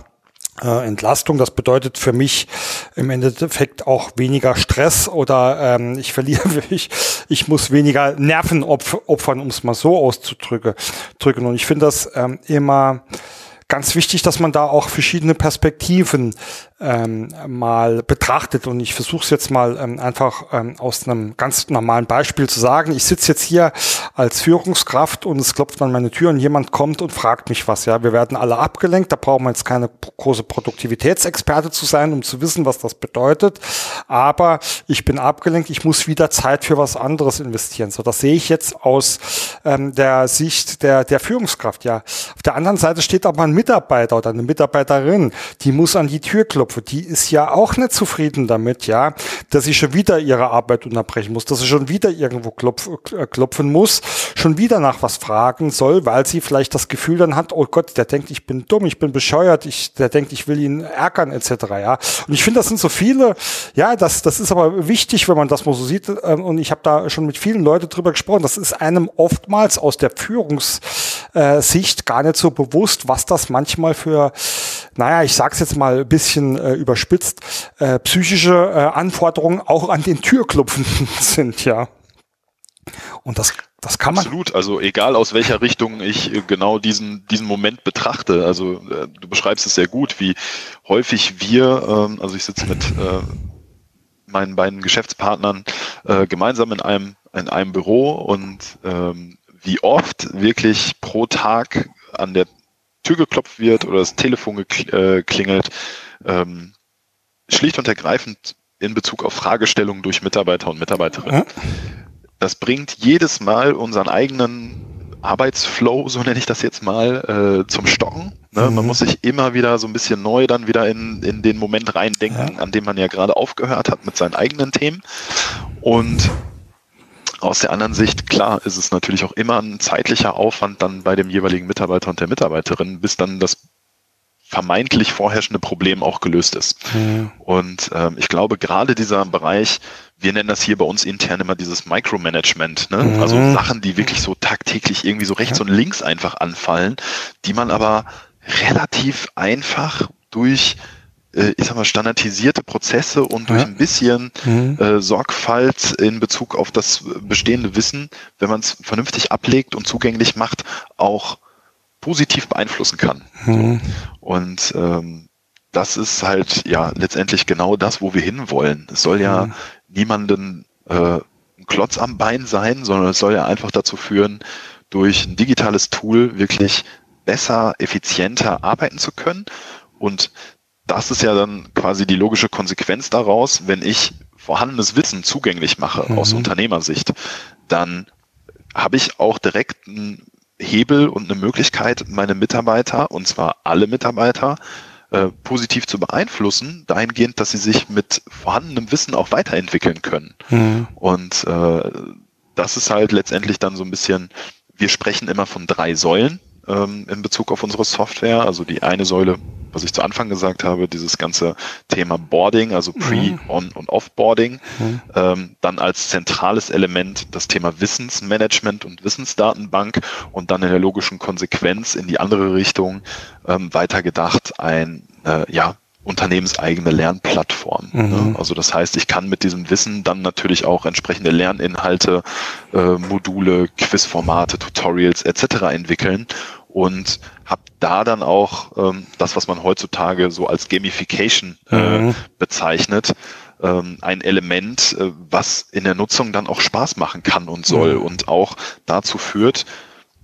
Äh, Entlastung, das bedeutet für mich im Endeffekt auch weniger Stress oder ähm, ich verliere, ich, ich muss weniger Nerven opfern, um es mal so auszudrücken. Drücken. Und ich finde das ähm, immer ganz wichtig, dass man da auch verschiedene Perspektiven ähm, mal betrachtet. Und ich versuche es jetzt mal ähm, einfach ähm, aus einem ganz normalen Beispiel zu sagen. Ich sitze jetzt hier als Führungskraft und es klopft an meine Tür und jemand kommt und fragt mich was. Ja, wir werden alle abgelenkt. Da brauchen wir jetzt keine große Produktivitätsexperte zu sein, um zu wissen, was das bedeutet. Aber ich bin abgelenkt. Ich muss wieder Zeit für was anderes investieren. So, das sehe ich jetzt aus ähm, der Sicht der, der Führungskraft. Ja, auf der anderen Seite steht aber ein Mitarbeiter oder eine Mitarbeiterin, die muss an die Tür klopfen Klopfe, die ist ja auch nicht zufrieden damit, ja, dass sie schon wieder ihre Arbeit unterbrechen muss, dass sie schon wieder irgendwo klopf, äh, klopfen muss, schon wieder nach was fragen soll, weil sie vielleicht das Gefühl dann hat, oh Gott, der denkt, ich bin dumm, ich bin bescheuert, ich, der denkt, ich will ihn ärgern, etc., ja. Und ich finde, das sind so viele, ja, das, das ist aber wichtig, wenn man das mal so sieht, ähm, und ich habe da schon mit vielen Leuten drüber gesprochen, das ist einem oftmals aus der Führungssicht gar nicht so bewusst, was das manchmal für, naja, ich sag's jetzt mal ein bisschen äh, überspitzt, äh, psychische äh, Anforderungen auch an den Türklopfenden sind, ja. Und das, das kann man. Absolut. Also egal aus welcher Richtung ich äh, genau diesen, diesen Moment betrachte. Also äh, du beschreibst es sehr gut, wie häufig wir, ähm, also ich sitze mit äh, meinen beiden Geschäftspartnern äh, gemeinsam in einem, in einem Büro und ähm, wie oft wirklich pro Tag an der Tür geklopft wird oder das Telefon äh, ähm, schlicht und ergreifend in Bezug auf Fragestellungen durch Mitarbeiter und Mitarbeiterinnen. Das bringt jedes Mal unseren eigenen Arbeitsflow, so nenne ich das jetzt mal, äh, zum Stocken. Ne? Mhm. Man muss sich immer wieder so ein bisschen neu dann wieder in, in den Moment reindenken, ja. an dem man ja gerade aufgehört hat mit seinen eigenen Themen. Und aus der anderen Sicht, klar, ist es natürlich auch immer ein zeitlicher Aufwand dann bei dem jeweiligen Mitarbeiter und der Mitarbeiterin, bis dann das vermeintlich vorherrschende Problem auch gelöst ist. Mhm. Und ähm, ich glaube, gerade dieser Bereich, wir nennen das hier bei uns intern immer dieses Micromanagement, ne? Mhm. also Sachen, die wirklich so tagtäglich irgendwie so rechts und links einfach anfallen, die man aber relativ einfach durch ich sag mal, standardisierte Prozesse und durch ja. ein bisschen mhm. äh, Sorgfalt in Bezug auf das bestehende Wissen, wenn man es vernünftig ablegt und zugänglich macht, auch positiv beeinflussen kann. Mhm. Und ähm, das ist halt ja letztendlich genau das, wo wir hinwollen. Es soll ja mhm. niemanden äh, ein Klotz am Bein sein, sondern es soll ja einfach dazu führen, durch ein digitales Tool wirklich besser, effizienter arbeiten zu können. Und das ist ja dann quasi die logische Konsequenz daraus, wenn ich vorhandenes Wissen zugänglich mache mhm. aus Unternehmersicht, dann habe ich auch direkt einen Hebel und eine Möglichkeit, meine Mitarbeiter, und zwar alle Mitarbeiter, äh, positiv zu beeinflussen, dahingehend, dass sie sich mit vorhandenem Wissen auch weiterentwickeln können. Mhm. Und äh, das ist halt letztendlich dann so ein bisschen, wir sprechen immer von drei Säulen ähm, in Bezug auf unsere Software. Also die eine Säule, was ich zu Anfang gesagt habe, dieses ganze Thema Boarding, also Pre-, mhm. On- und Offboarding. Mhm. Ähm, dann als zentrales Element das Thema Wissensmanagement und Wissensdatenbank und dann in der logischen Konsequenz in die andere Richtung ähm, weitergedacht ein äh, ja, unternehmenseigene Lernplattform. Ne? Mhm. Ne? Also das heißt, ich kann mit diesem Wissen dann natürlich auch entsprechende Lerninhalte, äh, Module, Quizformate, Tutorials etc. entwickeln und habe da dann auch ähm, das, was man heutzutage so als Gamification äh, mhm. bezeichnet, ähm, ein Element, äh, was in der Nutzung dann auch Spaß machen kann und soll mhm. und auch dazu führt,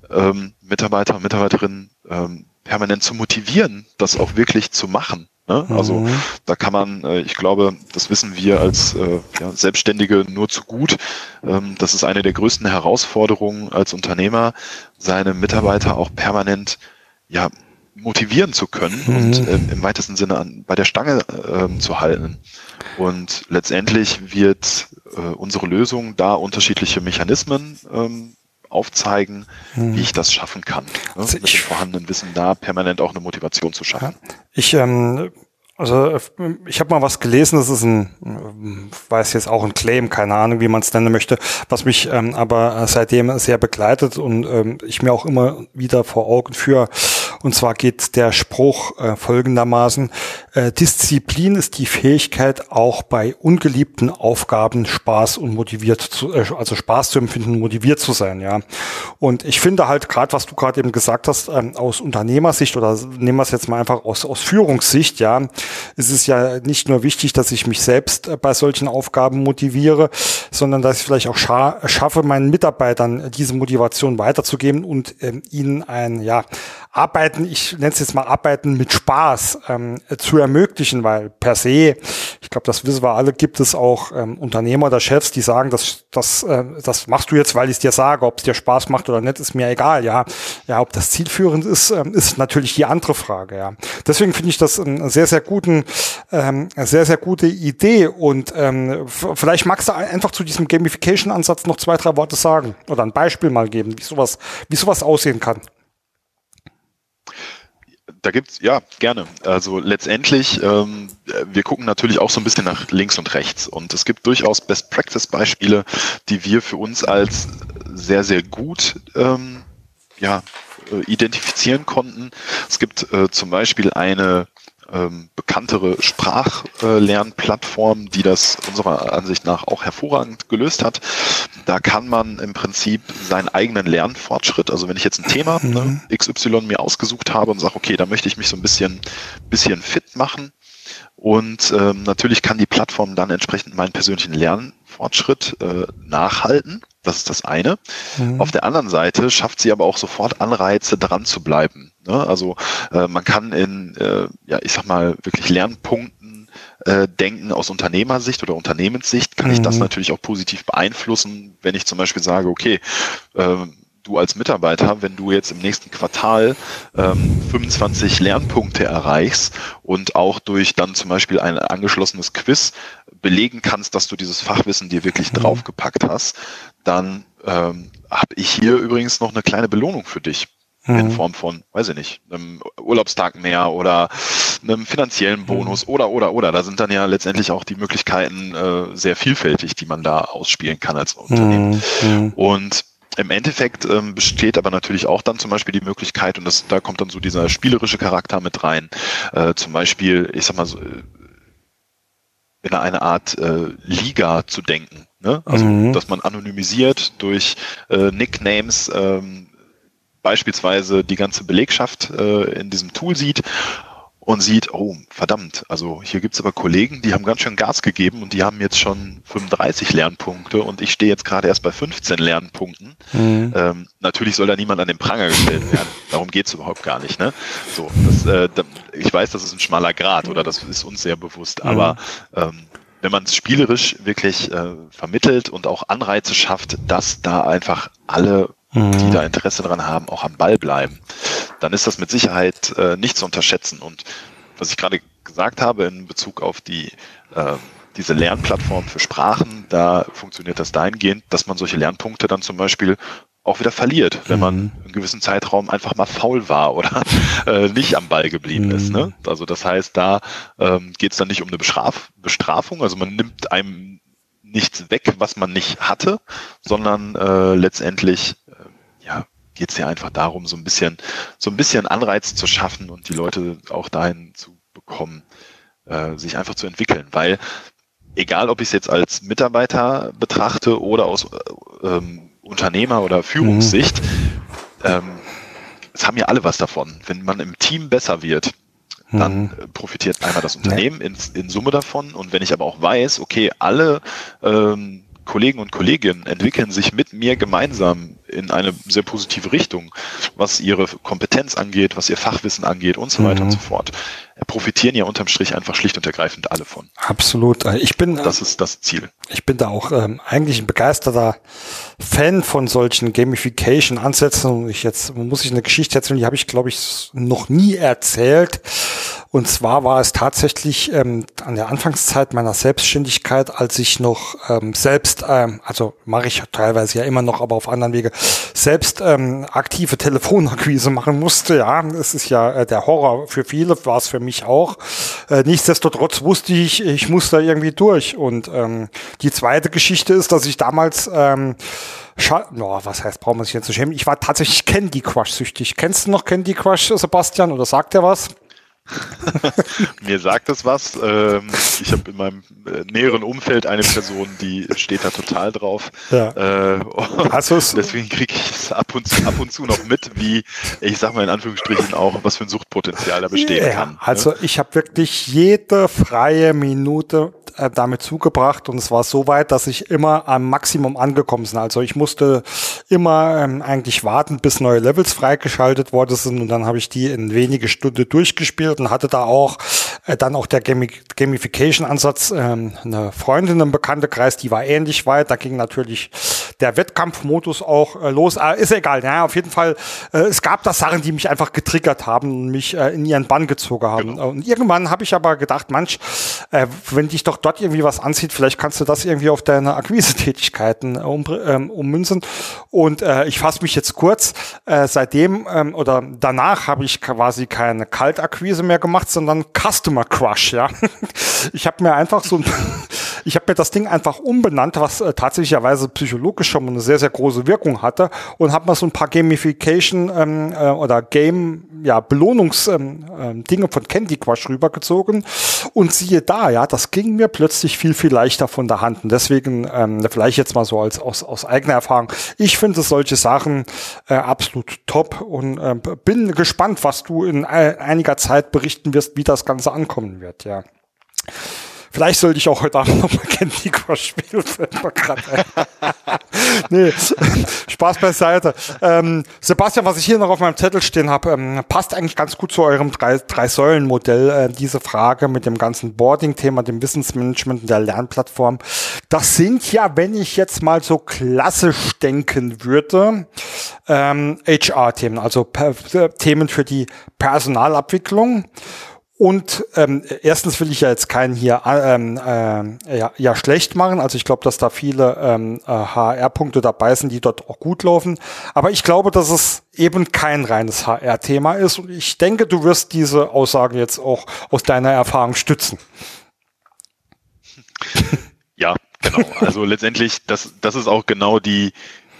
ähm, Mitarbeiter und Mitarbeiterinnen ähm, permanent zu motivieren, das auch wirklich zu machen. Ne? Also mhm. da kann man, äh, ich glaube, das wissen wir als äh, ja, Selbstständige nur zu gut. Ähm, das ist eine der größten Herausforderungen als Unternehmer, seine Mitarbeiter auch permanent ja, motivieren zu können mhm. und äh, im weitesten Sinne an, bei der Stange äh, zu halten. Und letztendlich wird äh, unsere Lösung da unterschiedliche Mechanismen ähm, aufzeigen, hm. wie ich das schaffen kann. Ne? Also mit dem vorhandenen Wissen da permanent auch eine Motivation zu schaffen. Ja. Ich ähm, also ich habe mal was gelesen, das ist ein, weiß jetzt auch ein Claim, keine Ahnung, wie man es nennen möchte, was mich ähm, aber seitdem sehr begleitet und ähm, ich mir auch immer wieder vor Augen führe. Und zwar geht der Spruch äh, folgendermaßen, Disziplin ist die Fähigkeit, auch bei ungeliebten Aufgaben Spaß und motiviert zu, äh, also Spaß zu empfinden, motiviert zu sein, ja. Und ich finde halt gerade, was du gerade eben gesagt hast, ähm, aus Unternehmersicht oder nehmen wir es jetzt mal einfach aus, aus Führungssicht, ja, ist es ja nicht nur wichtig, dass ich mich selbst äh, bei solchen Aufgaben motiviere, sondern dass ich vielleicht auch scha schaffe, meinen Mitarbeitern diese Motivation weiterzugeben und ähm, ihnen ein, ja, Arbeiten, ich nenne es jetzt mal Arbeiten mit Spaß ähm, zu ermöglichen, weil per se, ich glaube, das wissen wir alle, gibt es auch ähm, Unternehmer oder Chefs, die sagen, das, das, äh, das machst du jetzt, weil ich es dir sage, ob es dir Spaß macht oder nicht, ist mir egal, ja. Ja, ob das zielführend ist, ähm, ist natürlich die andere Frage, ja. Deswegen finde ich das eine sehr, sehr guten, ähm, sehr, sehr gute Idee und ähm, vielleicht magst du einfach zu diesem Gamification-Ansatz noch zwei, drei Worte sagen oder ein Beispiel mal geben, wie sowas, wie sowas aussehen kann. Da gibt's ja gerne. Also letztendlich, ähm, wir gucken natürlich auch so ein bisschen nach links und rechts und es gibt durchaus Best Practice Beispiele, die wir für uns als sehr sehr gut ähm, ja äh, identifizieren konnten. Es gibt äh, zum Beispiel eine ähm, bekanntere Sprachlernplattform, die das unserer Ansicht nach auch hervorragend gelöst hat. Da kann man im Prinzip seinen eigenen Lernfortschritt, also wenn ich jetzt ein Thema ne, mhm. ne, XY mir ausgesucht habe und sage, okay, da möchte ich mich so ein bisschen, bisschen fit machen. Und ähm, natürlich kann die Plattform dann entsprechend meinen persönlichen Lernfortschritt äh, nachhalten. Das ist das eine. Mhm. Auf der anderen Seite schafft sie aber auch sofort Anreize, dran zu bleiben. Ne? Also äh, man kann in, äh, ja, ich sag mal, wirklich Lernpunkten äh, denken aus Unternehmersicht oder Unternehmenssicht, kann mhm. ich das mhm. natürlich auch positiv beeinflussen, wenn ich zum Beispiel sage, okay, äh, du als Mitarbeiter, wenn du jetzt im nächsten Quartal ähm, 25 Lernpunkte erreichst und auch durch dann zum Beispiel ein angeschlossenes Quiz belegen kannst, dass du dieses Fachwissen dir wirklich mhm. draufgepackt hast, dann ähm, habe ich hier übrigens noch eine kleine Belohnung für dich mhm. in Form von, weiß ich nicht, einem Urlaubstag mehr oder einem finanziellen mhm. Bonus mhm. oder, oder, oder. Da sind dann ja letztendlich auch die Möglichkeiten äh, sehr vielfältig, die man da ausspielen kann als Unternehmen. Mhm. mhm. Und im Endeffekt ähm, besteht aber natürlich auch dann zum Beispiel die Möglichkeit, und das, da kommt dann so dieser spielerische Charakter mit rein, äh, zum Beispiel, ich sag mal so, äh, in eine Art äh, Liga zu denken. Ne? Also, mhm. dass man anonymisiert durch äh, Nicknames ähm, beispielsweise die ganze Belegschaft äh, in diesem Tool sieht und sieht, oh, verdammt, also hier gibt's aber Kollegen, die haben ganz schön Gas gegeben und die haben jetzt schon 35 Lernpunkte und ich stehe jetzt gerade erst bei 15 Lernpunkten. Mhm. Ähm, natürlich soll da niemand an den Pranger gestellt werden. Darum geht's überhaupt gar nicht. Ne? So, das, äh, ich weiß, das ist ein schmaler Grad oder das ist uns sehr bewusst, mhm. aber ähm, wenn man es spielerisch wirklich äh, vermittelt und auch Anreize schafft, dass da einfach alle die da Interesse dran haben, auch am Ball bleiben, dann ist das mit Sicherheit äh, nicht zu unterschätzen. Und was ich gerade gesagt habe in Bezug auf die äh, diese Lernplattform für Sprachen, da funktioniert das dahingehend, dass man solche Lernpunkte dann zum Beispiel auch wieder verliert, wenn man mhm. einen gewissen Zeitraum einfach mal faul war oder äh, nicht am Ball geblieben mhm. ist. Ne? Mhm. Also das heißt, da ähm, geht es dann nicht um eine Bestraf Bestrafung, also man nimmt einem nichts weg, was man nicht hatte, sondern äh, letztendlich geht es ja einfach darum, so ein bisschen, so ein bisschen Anreiz zu schaffen und die Leute auch dahin zu bekommen, äh, sich einfach zu entwickeln. Weil egal, ob ich es jetzt als Mitarbeiter betrachte oder aus äh, ähm, Unternehmer- oder Führungssicht, mhm. ähm, es haben ja alle was davon. Wenn man im Team besser wird, dann mhm. profitiert einmal das Unternehmen in, in, Summe davon. Und wenn ich aber auch weiß, okay, alle ähm, Kollegen und Kolleginnen entwickeln sich mit mir gemeinsam in eine sehr positive Richtung, was ihre Kompetenz angeht, was ihr Fachwissen angeht und so weiter mhm. und so fort. Profitieren ja unterm Strich einfach schlicht und ergreifend alle von. Absolut. Äh, ich bin, das ist das Ziel. Ich bin da auch ähm, eigentlich ein begeisterter Fan von solchen Gamification-Ansätzen. Ich jetzt muss ich eine Geschichte erzählen, die habe ich glaube ich noch nie erzählt. Und zwar war es tatsächlich ähm, an der Anfangszeit meiner Selbstständigkeit, als ich noch ähm, selbst, ähm, also mache ich teilweise ja immer noch, aber auf anderen Wege, selbst ähm, aktive Telefonakquise machen musste. Ja, es ist ja äh, der Horror für viele, war es für mich auch. Äh, nichtsdestotrotz wusste ich, ich muss da irgendwie durch. Und ähm, die zweite Geschichte ist, dass ich damals ähm, Scha no, was heißt, braucht man sich jetzt zu schämen? Ich war tatsächlich Candy Crush süchtig. Kennst du noch Candy Crush, Sebastian, oder sagt er was? Mir sagt es was. Ähm, ich habe in meinem äh, näheren Umfeld eine Person, die steht da total drauf. Ja. Äh, Hast du's? Deswegen kriege ich es ab und, zu, ab und zu noch mit, wie, ich sag mal in Anführungsstrichen auch, was für ein Suchtpotenzial da bestehen ja, kann. Also ne? ich habe wirklich jede freie Minute äh, damit zugebracht und es war so weit, dass ich immer am Maximum angekommen bin. Also ich musste immer ähm, eigentlich warten, bis neue Levels freigeschaltet worden sind und dann habe ich die in wenige Stunden durchgespielt und hatte da auch äh, dann auch der Gami Gamification-Ansatz, ähm, eine Freundin im Bekanntenkreis, die war ähnlich weit. Da ging natürlich der Wettkampfmodus auch äh, los. Äh, ist egal, ja, auf jeden Fall. Äh, es gab da Sachen, die mich einfach getriggert haben und mich äh, in ihren Bann gezogen haben. Genau. Und irgendwann habe ich aber gedacht, manch, äh, wenn dich doch dort irgendwie was anzieht, vielleicht kannst du das irgendwie auf deine Akquise-Tätigkeiten um, ähm, ummünzen. Und äh, ich fasse mich jetzt kurz. Äh, seitdem ähm, oder danach habe ich quasi keine Kaltakquise mehr gemacht, sondern Customer Crush. Ja, ich habe mir einfach so ein ich habe mir das Ding einfach umbenannt, was äh, tatsächlicherweise psychologisch schon eine sehr, sehr große Wirkung hatte und habe mal so ein paar Gamification ähm, äh, oder Game, ja, Belohnungsdinge ähm, äh, von Candy Crush rübergezogen und siehe da, ja, das ging mir plötzlich viel, viel leichter von der Hand und deswegen ähm, vielleicht jetzt mal so als aus, aus eigener Erfahrung. Ich finde solche Sachen äh, absolut top und äh, bin gespannt, was du in äh, einiger Zeit berichten wirst, wie das Ganze ankommen wird, ja. Vielleicht sollte ich auch heute Abend noch mal Candy Crush spielen. nee, Spaß beiseite. Ähm, Sebastian, was ich hier noch auf meinem Zettel stehen habe, ähm, passt eigentlich ganz gut zu eurem Drei-Säulen-Modell. Drei äh, diese Frage mit dem ganzen Boarding-Thema, dem Wissensmanagement und der Lernplattform. Das sind ja, wenn ich jetzt mal so klassisch denken würde, ähm, HR-Themen, also äh, Themen für die Personalabwicklung. Und ähm, erstens will ich ja jetzt keinen hier ähm, äh, ja, ja schlecht machen. Also ich glaube, dass da viele ähm, HR-Punkte dabei sind, die dort auch gut laufen. Aber ich glaube, dass es eben kein reines HR-Thema ist. Und ich denke, du wirst diese Aussage jetzt auch aus deiner Erfahrung stützen. Ja, genau. Also letztendlich, das, das ist auch genau die,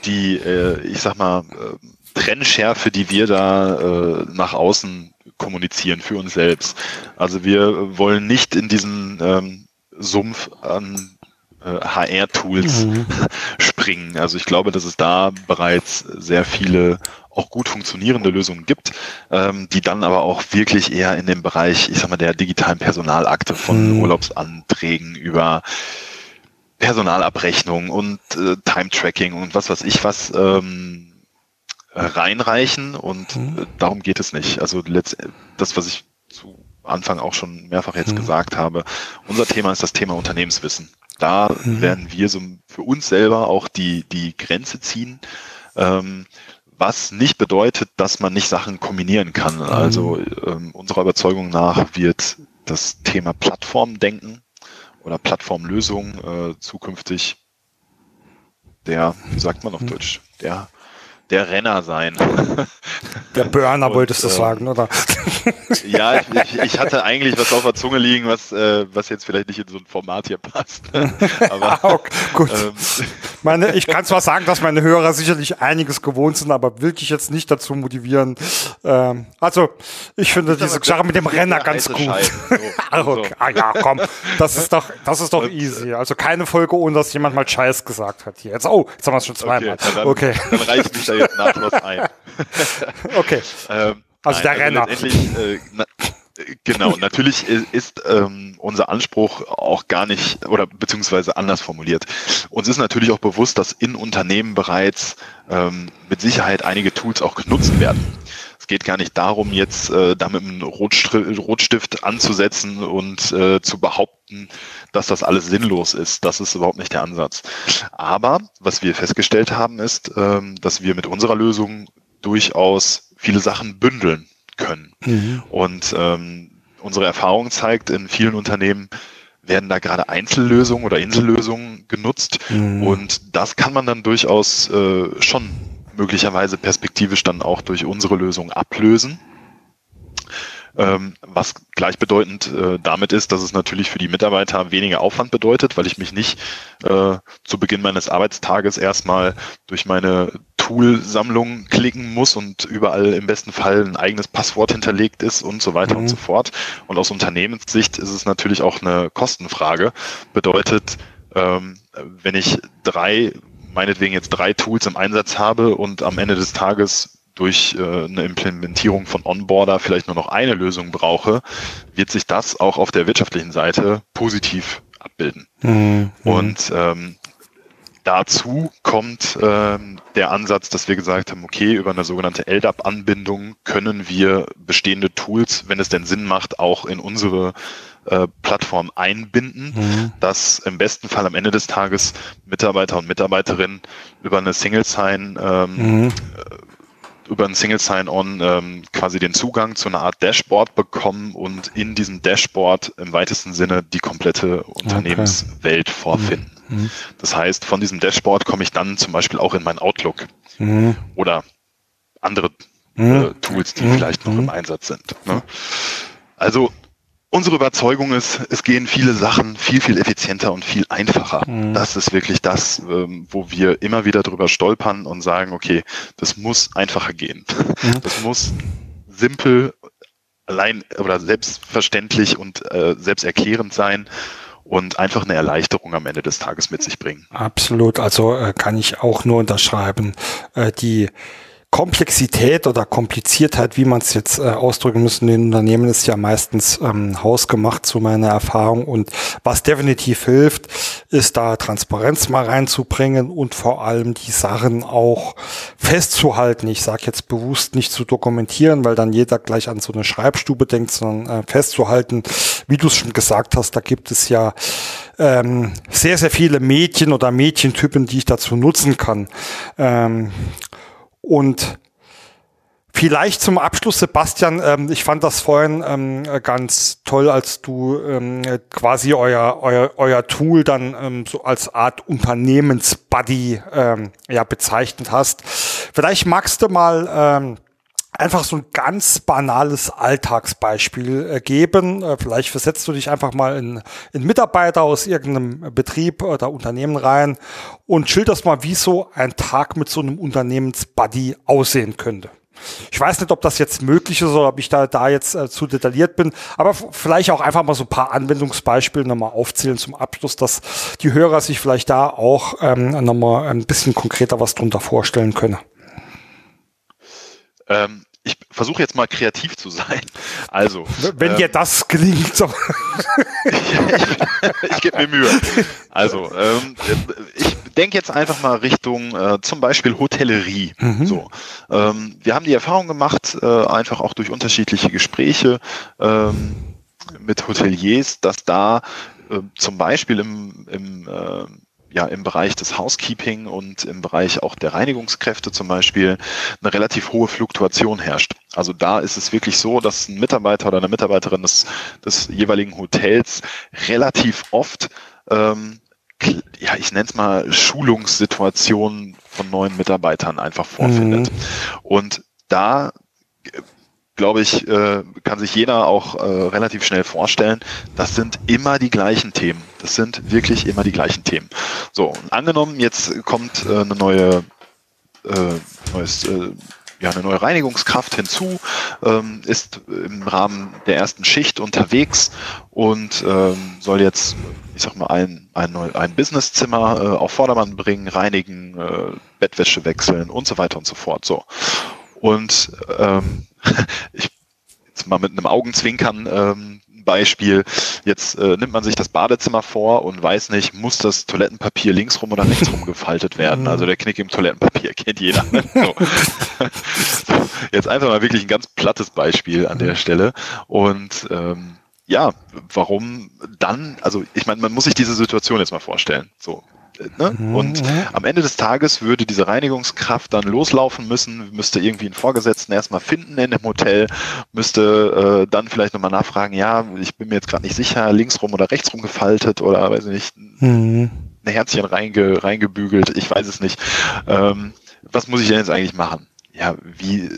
die, äh, ich sag mal, äh, Trennschärfe, die wir da äh, nach außen kommunizieren für uns selbst. Also wir wollen nicht in diesen ähm, Sumpf an äh, HR-Tools mhm. springen. Also ich glaube, dass es da bereits sehr viele auch gut funktionierende Lösungen gibt, ähm, die dann aber auch wirklich eher in dem Bereich, ich sag mal, der digitalen Personalakte von mhm. Urlaubsanträgen über Personalabrechnung und äh, Time-Tracking und was weiß ich was ähm, reinreichen und mhm. Äh, darum geht es nicht. Also das, was ich zu Anfang auch schon mehrfach jetzt mhm. gesagt habe, unser Thema ist das Thema Unternehmenswissen. Da mhm. werden wir so für uns selber auch die, die Grenze ziehen, ähm, was nicht bedeutet, dass man nicht Sachen kombinieren kann. Also ähm, unserer Überzeugung nach wird das Thema Plattformdenken oder Plattformlösung äh, zukünftig der, wie sagt man auf hm. Deutsch, der der Renner sein. Der Burner wolltest du äh, sagen, oder? Ja, ich, ich, hatte eigentlich was auf der Zunge liegen, was, äh, was jetzt vielleicht nicht in so ein Format hier passt. Aber ah, okay, gut. Ähm, meine, ich kann zwar sagen, dass meine Hörer sicherlich einiges gewohnt sind, aber will ich jetzt nicht dazu motivieren. Ähm, also, ich finde diese Sache mit dem Renner ganz gut. So, ah, okay. ah, ja, komm, das ist doch, das ist doch Und, easy. Also keine Folge, ohne dass jemand mal Scheiß gesagt hat hier. Jetzt, oh, jetzt haben wir es schon zweimal. Okay, dann, okay. dann reicht mich da jetzt nahtlos ein. okay. Ähm, also Nein, der also Renner. Äh, na, genau, natürlich ist, ähm, unser Anspruch auch gar nicht oder beziehungsweise anders formuliert. Uns ist natürlich auch bewusst, dass in Unternehmen bereits ähm, mit Sicherheit einige Tools auch genutzt werden. Es geht gar nicht darum, jetzt äh, da mit einem Rotstift anzusetzen und äh, zu behaupten, dass das alles sinnlos ist. Das ist überhaupt nicht der Ansatz. Aber was wir festgestellt haben, ist, ähm, dass wir mit unserer Lösung durchaus viele Sachen bündeln können. Mhm. Und ähm, unsere Erfahrung zeigt, in vielen Unternehmen werden da gerade Einzellösungen oder Insellösungen genutzt. Mhm. Und das kann man dann durchaus äh, schon möglicherweise perspektivisch dann auch durch unsere Lösung ablösen. Ähm, was gleichbedeutend äh, damit ist, dass es natürlich für die Mitarbeiter weniger Aufwand bedeutet, weil ich mich nicht äh, zu Beginn meines Arbeitstages erstmal durch meine Tool-Sammlung klicken muss und überall im besten Fall ein eigenes Passwort hinterlegt ist und so weiter mhm. und so fort. Und aus Unternehmenssicht ist es natürlich auch eine Kostenfrage. Bedeutet, ähm, wenn ich drei, meinetwegen jetzt drei Tools im Einsatz habe und am Ende des Tages durch äh, eine Implementierung von Onboarder vielleicht nur noch eine Lösung brauche, wird sich das auch auf der wirtschaftlichen Seite positiv abbilden. Mhm. Und ähm, dazu kommt ähm, der Ansatz, dass wir gesagt haben, okay, über eine sogenannte LDAP-Anbindung können wir bestehende Tools, wenn es denn Sinn macht, auch in unsere äh, Plattform einbinden, mhm. dass im besten Fall am Ende des Tages Mitarbeiter und Mitarbeiterinnen über eine Single Sign ähm, mhm. Über ein Single Sign-On ähm, quasi den Zugang zu einer Art Dashboard bekommen und in diesem Dashboard im weitesten Sinne die komplette Unternehmenswelt okay. vorfinden. Mhm. Das heißt, von diesem Dashboard komme ich dann zum Beispiel auch in mein Outlook mhm. oder andere mhm. äh, Tools, die mhm. vielleicht noch im mhm. Einsatz sind. Ne? Also unsere Überzeugung ist, es gehen viele Sachen viel, viel effizienter und viel einfacher. Mhm. Das ist wirklich das, ähm, wo wir immer wieder drüber stolpern und sagen, okay, das muss einfacher gehen. Mhm. Das muss simpel, allein oder selbstverständlich und äh, selbsterklärend sein und einfach eine Erleichterung am Ende des Tages mit sich bringen. Absolut, also äh, kann ich auch nur unterschreiben. Äh, die Komplexität oder Kompliziertheit, wie man es jetzt äh, ausdrücken müssen, in den Unternehmen ist ja meistens ähm, hausgemacht zu meiner Erfahrung. Und was definitiv hilft, ist da Transparenz mal reinzubringen und vor allem die Sachen auch festzuhalten. Ich sage jetzt bewusst nicht zu dokumentieren, weil dann jeder gleich an so eine Schreibstube denkt, sondern äh, festzuhalten, wie du es schon gesagt hast, da gibt es ja ähm, sehr, sehr viele Mädchen oder Mädchentypen, die ich dazu nutzen kann. Ähm, und Vielleicht zum Abschluss, Sebastian, ähm, ich fand das vorhin ähm, ganz toll, als du ähm, quasi euer, euer, euer Tool dann so als Art Unternehmensbuddy ja, bezeichnet hast. Vielleicht magst du mal einfach so ein ganz banales Alltagsbeispiel äh, geben. Äh, vielleicht versetzt du dich einfach mal in, in Mitarbeiter aus irgendeinem Betrieb oder Unternehmen rein und schilderst mal, wie so ein Tag mit so einem Unternehmensbuddy aussehen könnte. Ich weiß nicht, ob das jetzt möglich ist oder ob ich da, da jetzt äh, zu detailliert bin, aber vielleicht auch einfach mal so ein paar Anwendungsbeispiele nochmal aufzählen zum Abschluss, dass die Hörer sich vielleicht da auch ähm, nochmal ein bisschen konkreter was drunter vorstellen können. Ähm, ich versuche jetzt mal kreativ zu sein. Also. Wenn ähm, dir das gelingt. So. ich, ich gebe mir Mühe. Also, ähm, ich denke jetzt einfach mal Richtung äh, zum Beispiel Hotellerie. Mhm. So, ähm, wir haben die Erfahrung gemacht, äh, einfach auch durch unterschiedliche Gespräche ähm, mit Hoteliers, dass da äh, zum Beispiel im, im äh, ja im Bereich des Housekeeping und im Bereich auch der Reinigungskräfte zum Beispiel eine relativ hohe Fluktuation herrscht. Also da ist es wirklich so, dass ein Mitarbeiter oder eine Mitarbeiterin des, des jeweiligen Hotels relativ oft ähm, ja, ich nenne es mal Schulungssituationen von neuen Mitarbeitern einfach vorfindet. Mhm. Und da glaube ich, äh, kann sich jeder auch äh, relativ schnell vorstellen, das sind immer die gleichen Themen. Das sind wirklich immer die gleichen Themen. So, angenommen, jetzt kommt äh, eine neue, äh, neues, äh, ja, eine neue Reinigungskraft hinzu, ähm, ist im Rahmen der ersten Schicht unterwegs und ähm, soll jetzt, ich sag mal, ein, ein, ein Businesszimmer äh, auf Vordermann bringen, reinigen, äh, Bettwäsche wechseln und so weiter und so fort. So. Und ähm, ich jetzt mal mit einem Augenzwinkern ähm, Beispiel. Jetzt äh, nimmt man sich das Badezimmer vor und weiß nicht, muss das Toilettenpapier links rum oder rechts rum gefaltet werden. Also der Knick im Toilettenpapier kennt jeder. so. Jetzt einfach mal wirklich ein ganz plattes Beispiel an der. Stelle. Und ähm, ja, warum dann? Also ich meine, man muss sich diese Situation jetzt mal vorstellen. So, Ne? Mhm. Und am Ende des Tages würde diese Reinigungskraft dann loslaufen müssen, müsste irgendwie einen Vorgesetzten erstmal finden in dem Hotel, müsste äh, dann vielleicht nochmal nachfragen, ja, ich bin mir jetzt gerade nicht sicher, links rum oder rechts rum gefaltet oder weiß ich nicht, mhm. ein Herzchen reinge, reingebügelt, ich weiß es nicht. Ähm, was muss ich denn jetzt eigentlich machen? Ja, wie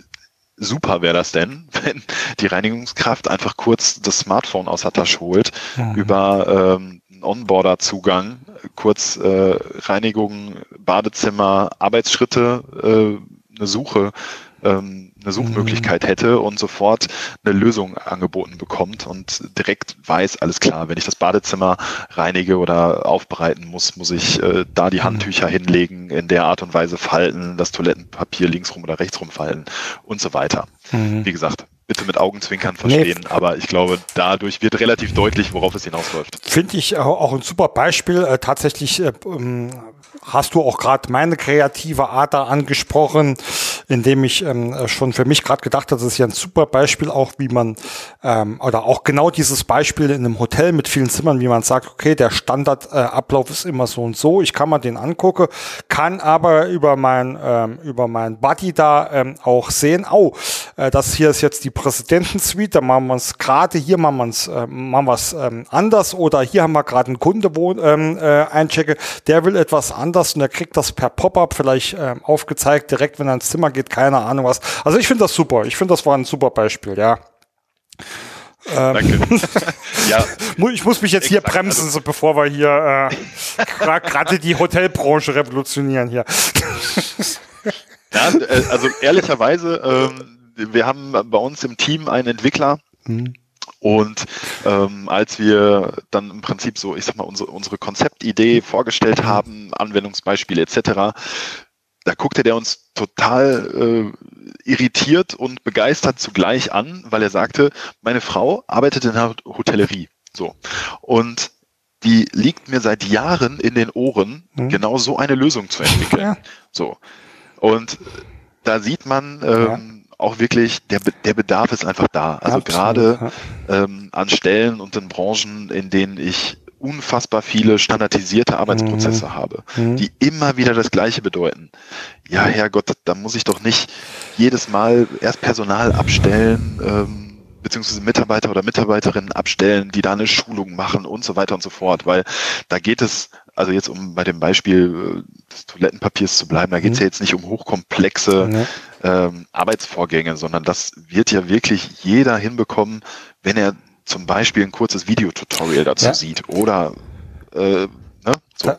super wäre das denn, wenn die Reinigungskraft einfach kurz das Smartphone aus der Tasche holt, mhm. über ähm, Onboarder-Zugang, kurz äh, Reinigung, Badezimmer, Arbeitsschritte, äh, eine Suche, ähm, eine Suchmöglichkeit mhm. hätte und sofort eine Lösung angeboten bekommt und direkt weiß, alles klar, wenn ich das Badezimmer reinige oder aufbereiten muss, muss ich äh, da die mhm. Handtücher hinlegen, in der Art und Weise falten, das Toilettenpapier links rum oder rechts rum falten und so weiter. Mhm. Wie gesagt, bitte mit Augenzwinkern verstehen, nee. aber ich glaube, dadurch wird relativ deutlich, worauf es hinausläuft. Finde ich auch ein super Beispiel. Äh, tatsächlich äh, ähm, hast du auch gerade meine kreative Ader angesprochen, indem ich ähm, schon für mich gerade gedacht habe, das ist ja ein super Beispiel auch, wie man, ähm, oder auch genau dieses Beispiel in einem Hotel mit vielen Zimmern, wie man sagt, okay, der Standardablauf äh, ist immer so und so, ich kann mal den angucken, kann aber über mein, ähm, über mein Buddy da ähm, auch sehen, oh, äh, das hier ist jetzt die Präsidentensuite, da machen wir es gerade, hier machen wir es äh, machen wir es ähm, anders oder hier haben wir gerade einen Kunde wo, ähm, äh, einchecke, der will etwas anders und der kriegt das per Pop-up vielleicht äh, aufgezeigt, direkt wenn er ins Zimmer geht, keine Ahnung was. Also ich finde das super, ich finde das war ein super Beispiel, ja. Ähm, Danke. ja. Ich muss mich jetzt hier bremsen, also, bevor wir hier äh, gerade die Hotelbranche revolutionieren hier. Ja, äh, also ehrlicherweise, ähm, wir haben bei uns im Team einen Entwickler. Mhm. Und ähm, als wir dann im Prinzip so, ich sag mal, unsere, unsere Konzeptidee vorgestellt haben, Anwendungsbeispiele etc., da guckte der uns total äh, irritiert und begeistert zugleich an, weil er sagte, meine Frau arbeitet in der Hotellerie. So. Und die liegt mir seit Jahren in den Ohren, mhm. genau so eine Lösung zu entwickeln. Ja. So. Und da sieht man, ähm, auch wirklich, der, der Bedarf ist einfach da. Also Absolut, gerade ja. ähm, an Stellen und in Branchen, in denen ich unfassbar viele standardisierte Arbeitsprozesse mhm. habe, mhm. die immer wieder das Gleiche bedeuten. Ja, Herrgott, da muss ich doch nicht jedes Mal erst Personal abstellen, ähm, beziehungsweise Mitarbeiter oder Mitarbeiterinnen abstellen, die da eine Schulung machen und so weiter und so fort, weil da geht es also jetzt um bei dem Beispiel äh, des Toilettenpapiers zu bleiben, da geht es mhm. ja jetzt nicht um hochkomplexe mhm. ähm, Arbeitsvorgänge, sondern das wird ja wirklich jeder hinbekommen, wenn er zum Beispiel ein kurzes Videotutorial dazu ja. sieht oder äh, ne, so. Da,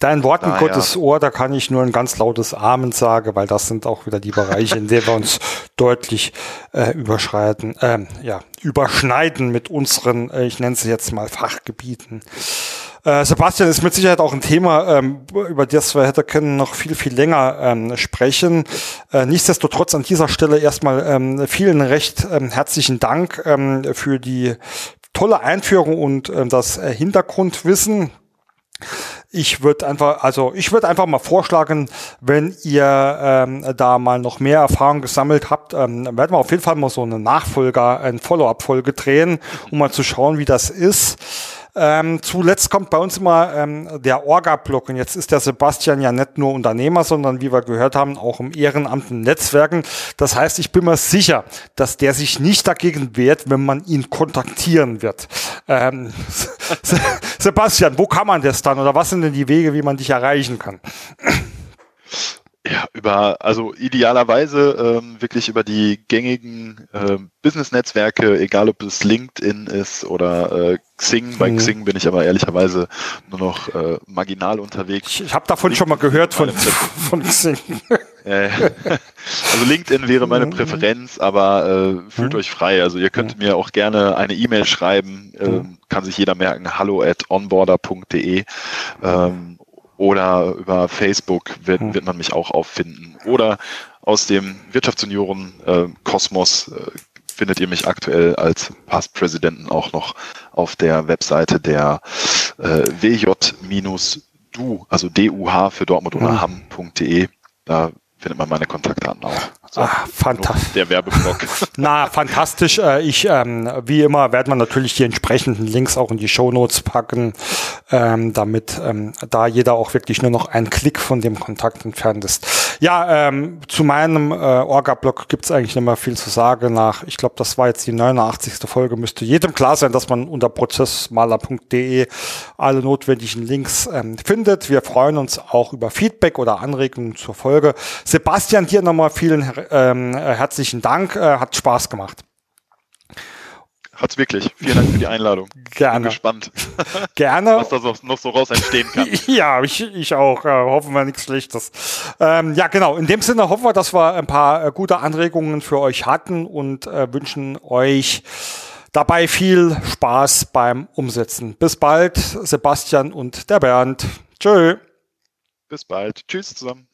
Dein Worten ah, Gottes ja. Ohr, da kann ich nur ein ganz lautes Amen sagen, weil das sind auch wieder die Bereiche, in denen wir uns deutlich äh, überschreiten, äh, ja, überschneiden mit unseren, äh, ich nenne sie jetzt mal Fachgebieten. Äh, Sebastian ist mit Sicherheit auch ein Thema, ähm, über das wir hätte können noch viel, viel länger ähm, sprechen. Äh, nichtsdestotrotz an dieser Stelle erstmal ähm, vielen recht ähm, herzlichen Dank ähm, für die tolle Einführung und ähm, das äh, Hintergrundwissen. Ich würde einfach, also ich würde einfach mal vorschlagen, wenn ihr ähm, da mal noch mehr Erfahrung gesammelt habt, ähm, werden wir auf jeden Fall mal so eine Nachfolger, eine Follow-up-Folge drehen, um mal zu schauen, wie das ist. Ähm, zuletzt kommt bei uns immer ähm, der Orga-Block und jetzt ist der Sebastian ja nicht nur Unternehmer, sondern wie wir gehört haben, auch im Ehrenamt in Netzwerken. Das heißt, ich bin mir sicher, dass der sich nicht dagegen wehrt, wenn man ihn kontaktieren wird. Ähm, Sebastian, wo kann man das dann oder was sind denn die Wege, wie man dich erreichen kann? Ja, über, also idealerweise ähm, wirklich über die gängigen äh, Business-Netzwerke, egal ob es LinkedIn ist oder äh, Xing. Bei mhm. Xing bin ich aber ehrlicherweise nur noch äh, marginal unterwegs. Ich, ich habe davon LinkedIn schon mal gehört von, von Xing. also LinkedIn wäre meine mhm. Präferenz, aber äh, fühlt mhm. euch frei. Also ihr könnt mhm. mir auch gerne eine E-Mail schreiben, äh, kann sich jeder merken, hallo at onboarder.de. Ähm, oder über Facebook wird, hm. wird man mich auch auffinden. Oder aus dem Wirtschaftsjunioren-Kosmos äh, findet ihr mich aktuell als Passpräsidenten auch noch auf der Webseite der äh, WJ-Du, also DUH für Dortmund oder hm. Hamm.de. Da findet man meine Kontaktdaten auch. So, ah, fantastisch. Der Werbeblock. Na, fantastisch. Äh, ich, ähm, wie immer, werde man natürlich die entsprechenden Links auch in die Show Notes packen, ähm, damit ähm, da jeder auch wirklich nur noch einen Klick von dem Kontakt entfernt ist. Ja, ähm, zu meinem äh, Orga-Blog gibt es eigentlich nicht mehr viel zu sagen. Nach, ich glaube, das war jetzt die 89. Folge, müsste jedem klar sein, dass man unter prozessmaler.de alle notwendigen Links ähm, findet. Wir freuen uns auch über Feedback oder Anregungen zur Folge. Sebastian, dir nochmal vielen ähm, herzlichen Dank. Äh, hat Spaß gemacht. Hat's wirklich. Vielen Dank für die Einladung. Gerne. Bin gespannt. Gerne. Was da noch so raus entstehen kann. ja, ich, ich auch. Äh, hoffen wir nichts Schlechtes. Ähm, ja, genau. In dem Sinne hoffen wir, dass wir ein paar äh, gute Anregungen für euch hatten und äh, wünschen euch dabei viel Spaß beim Umsetzen. Bis bald, Sebastian und der Bernd. Tschö. Bis bald. Tschüss zusammen.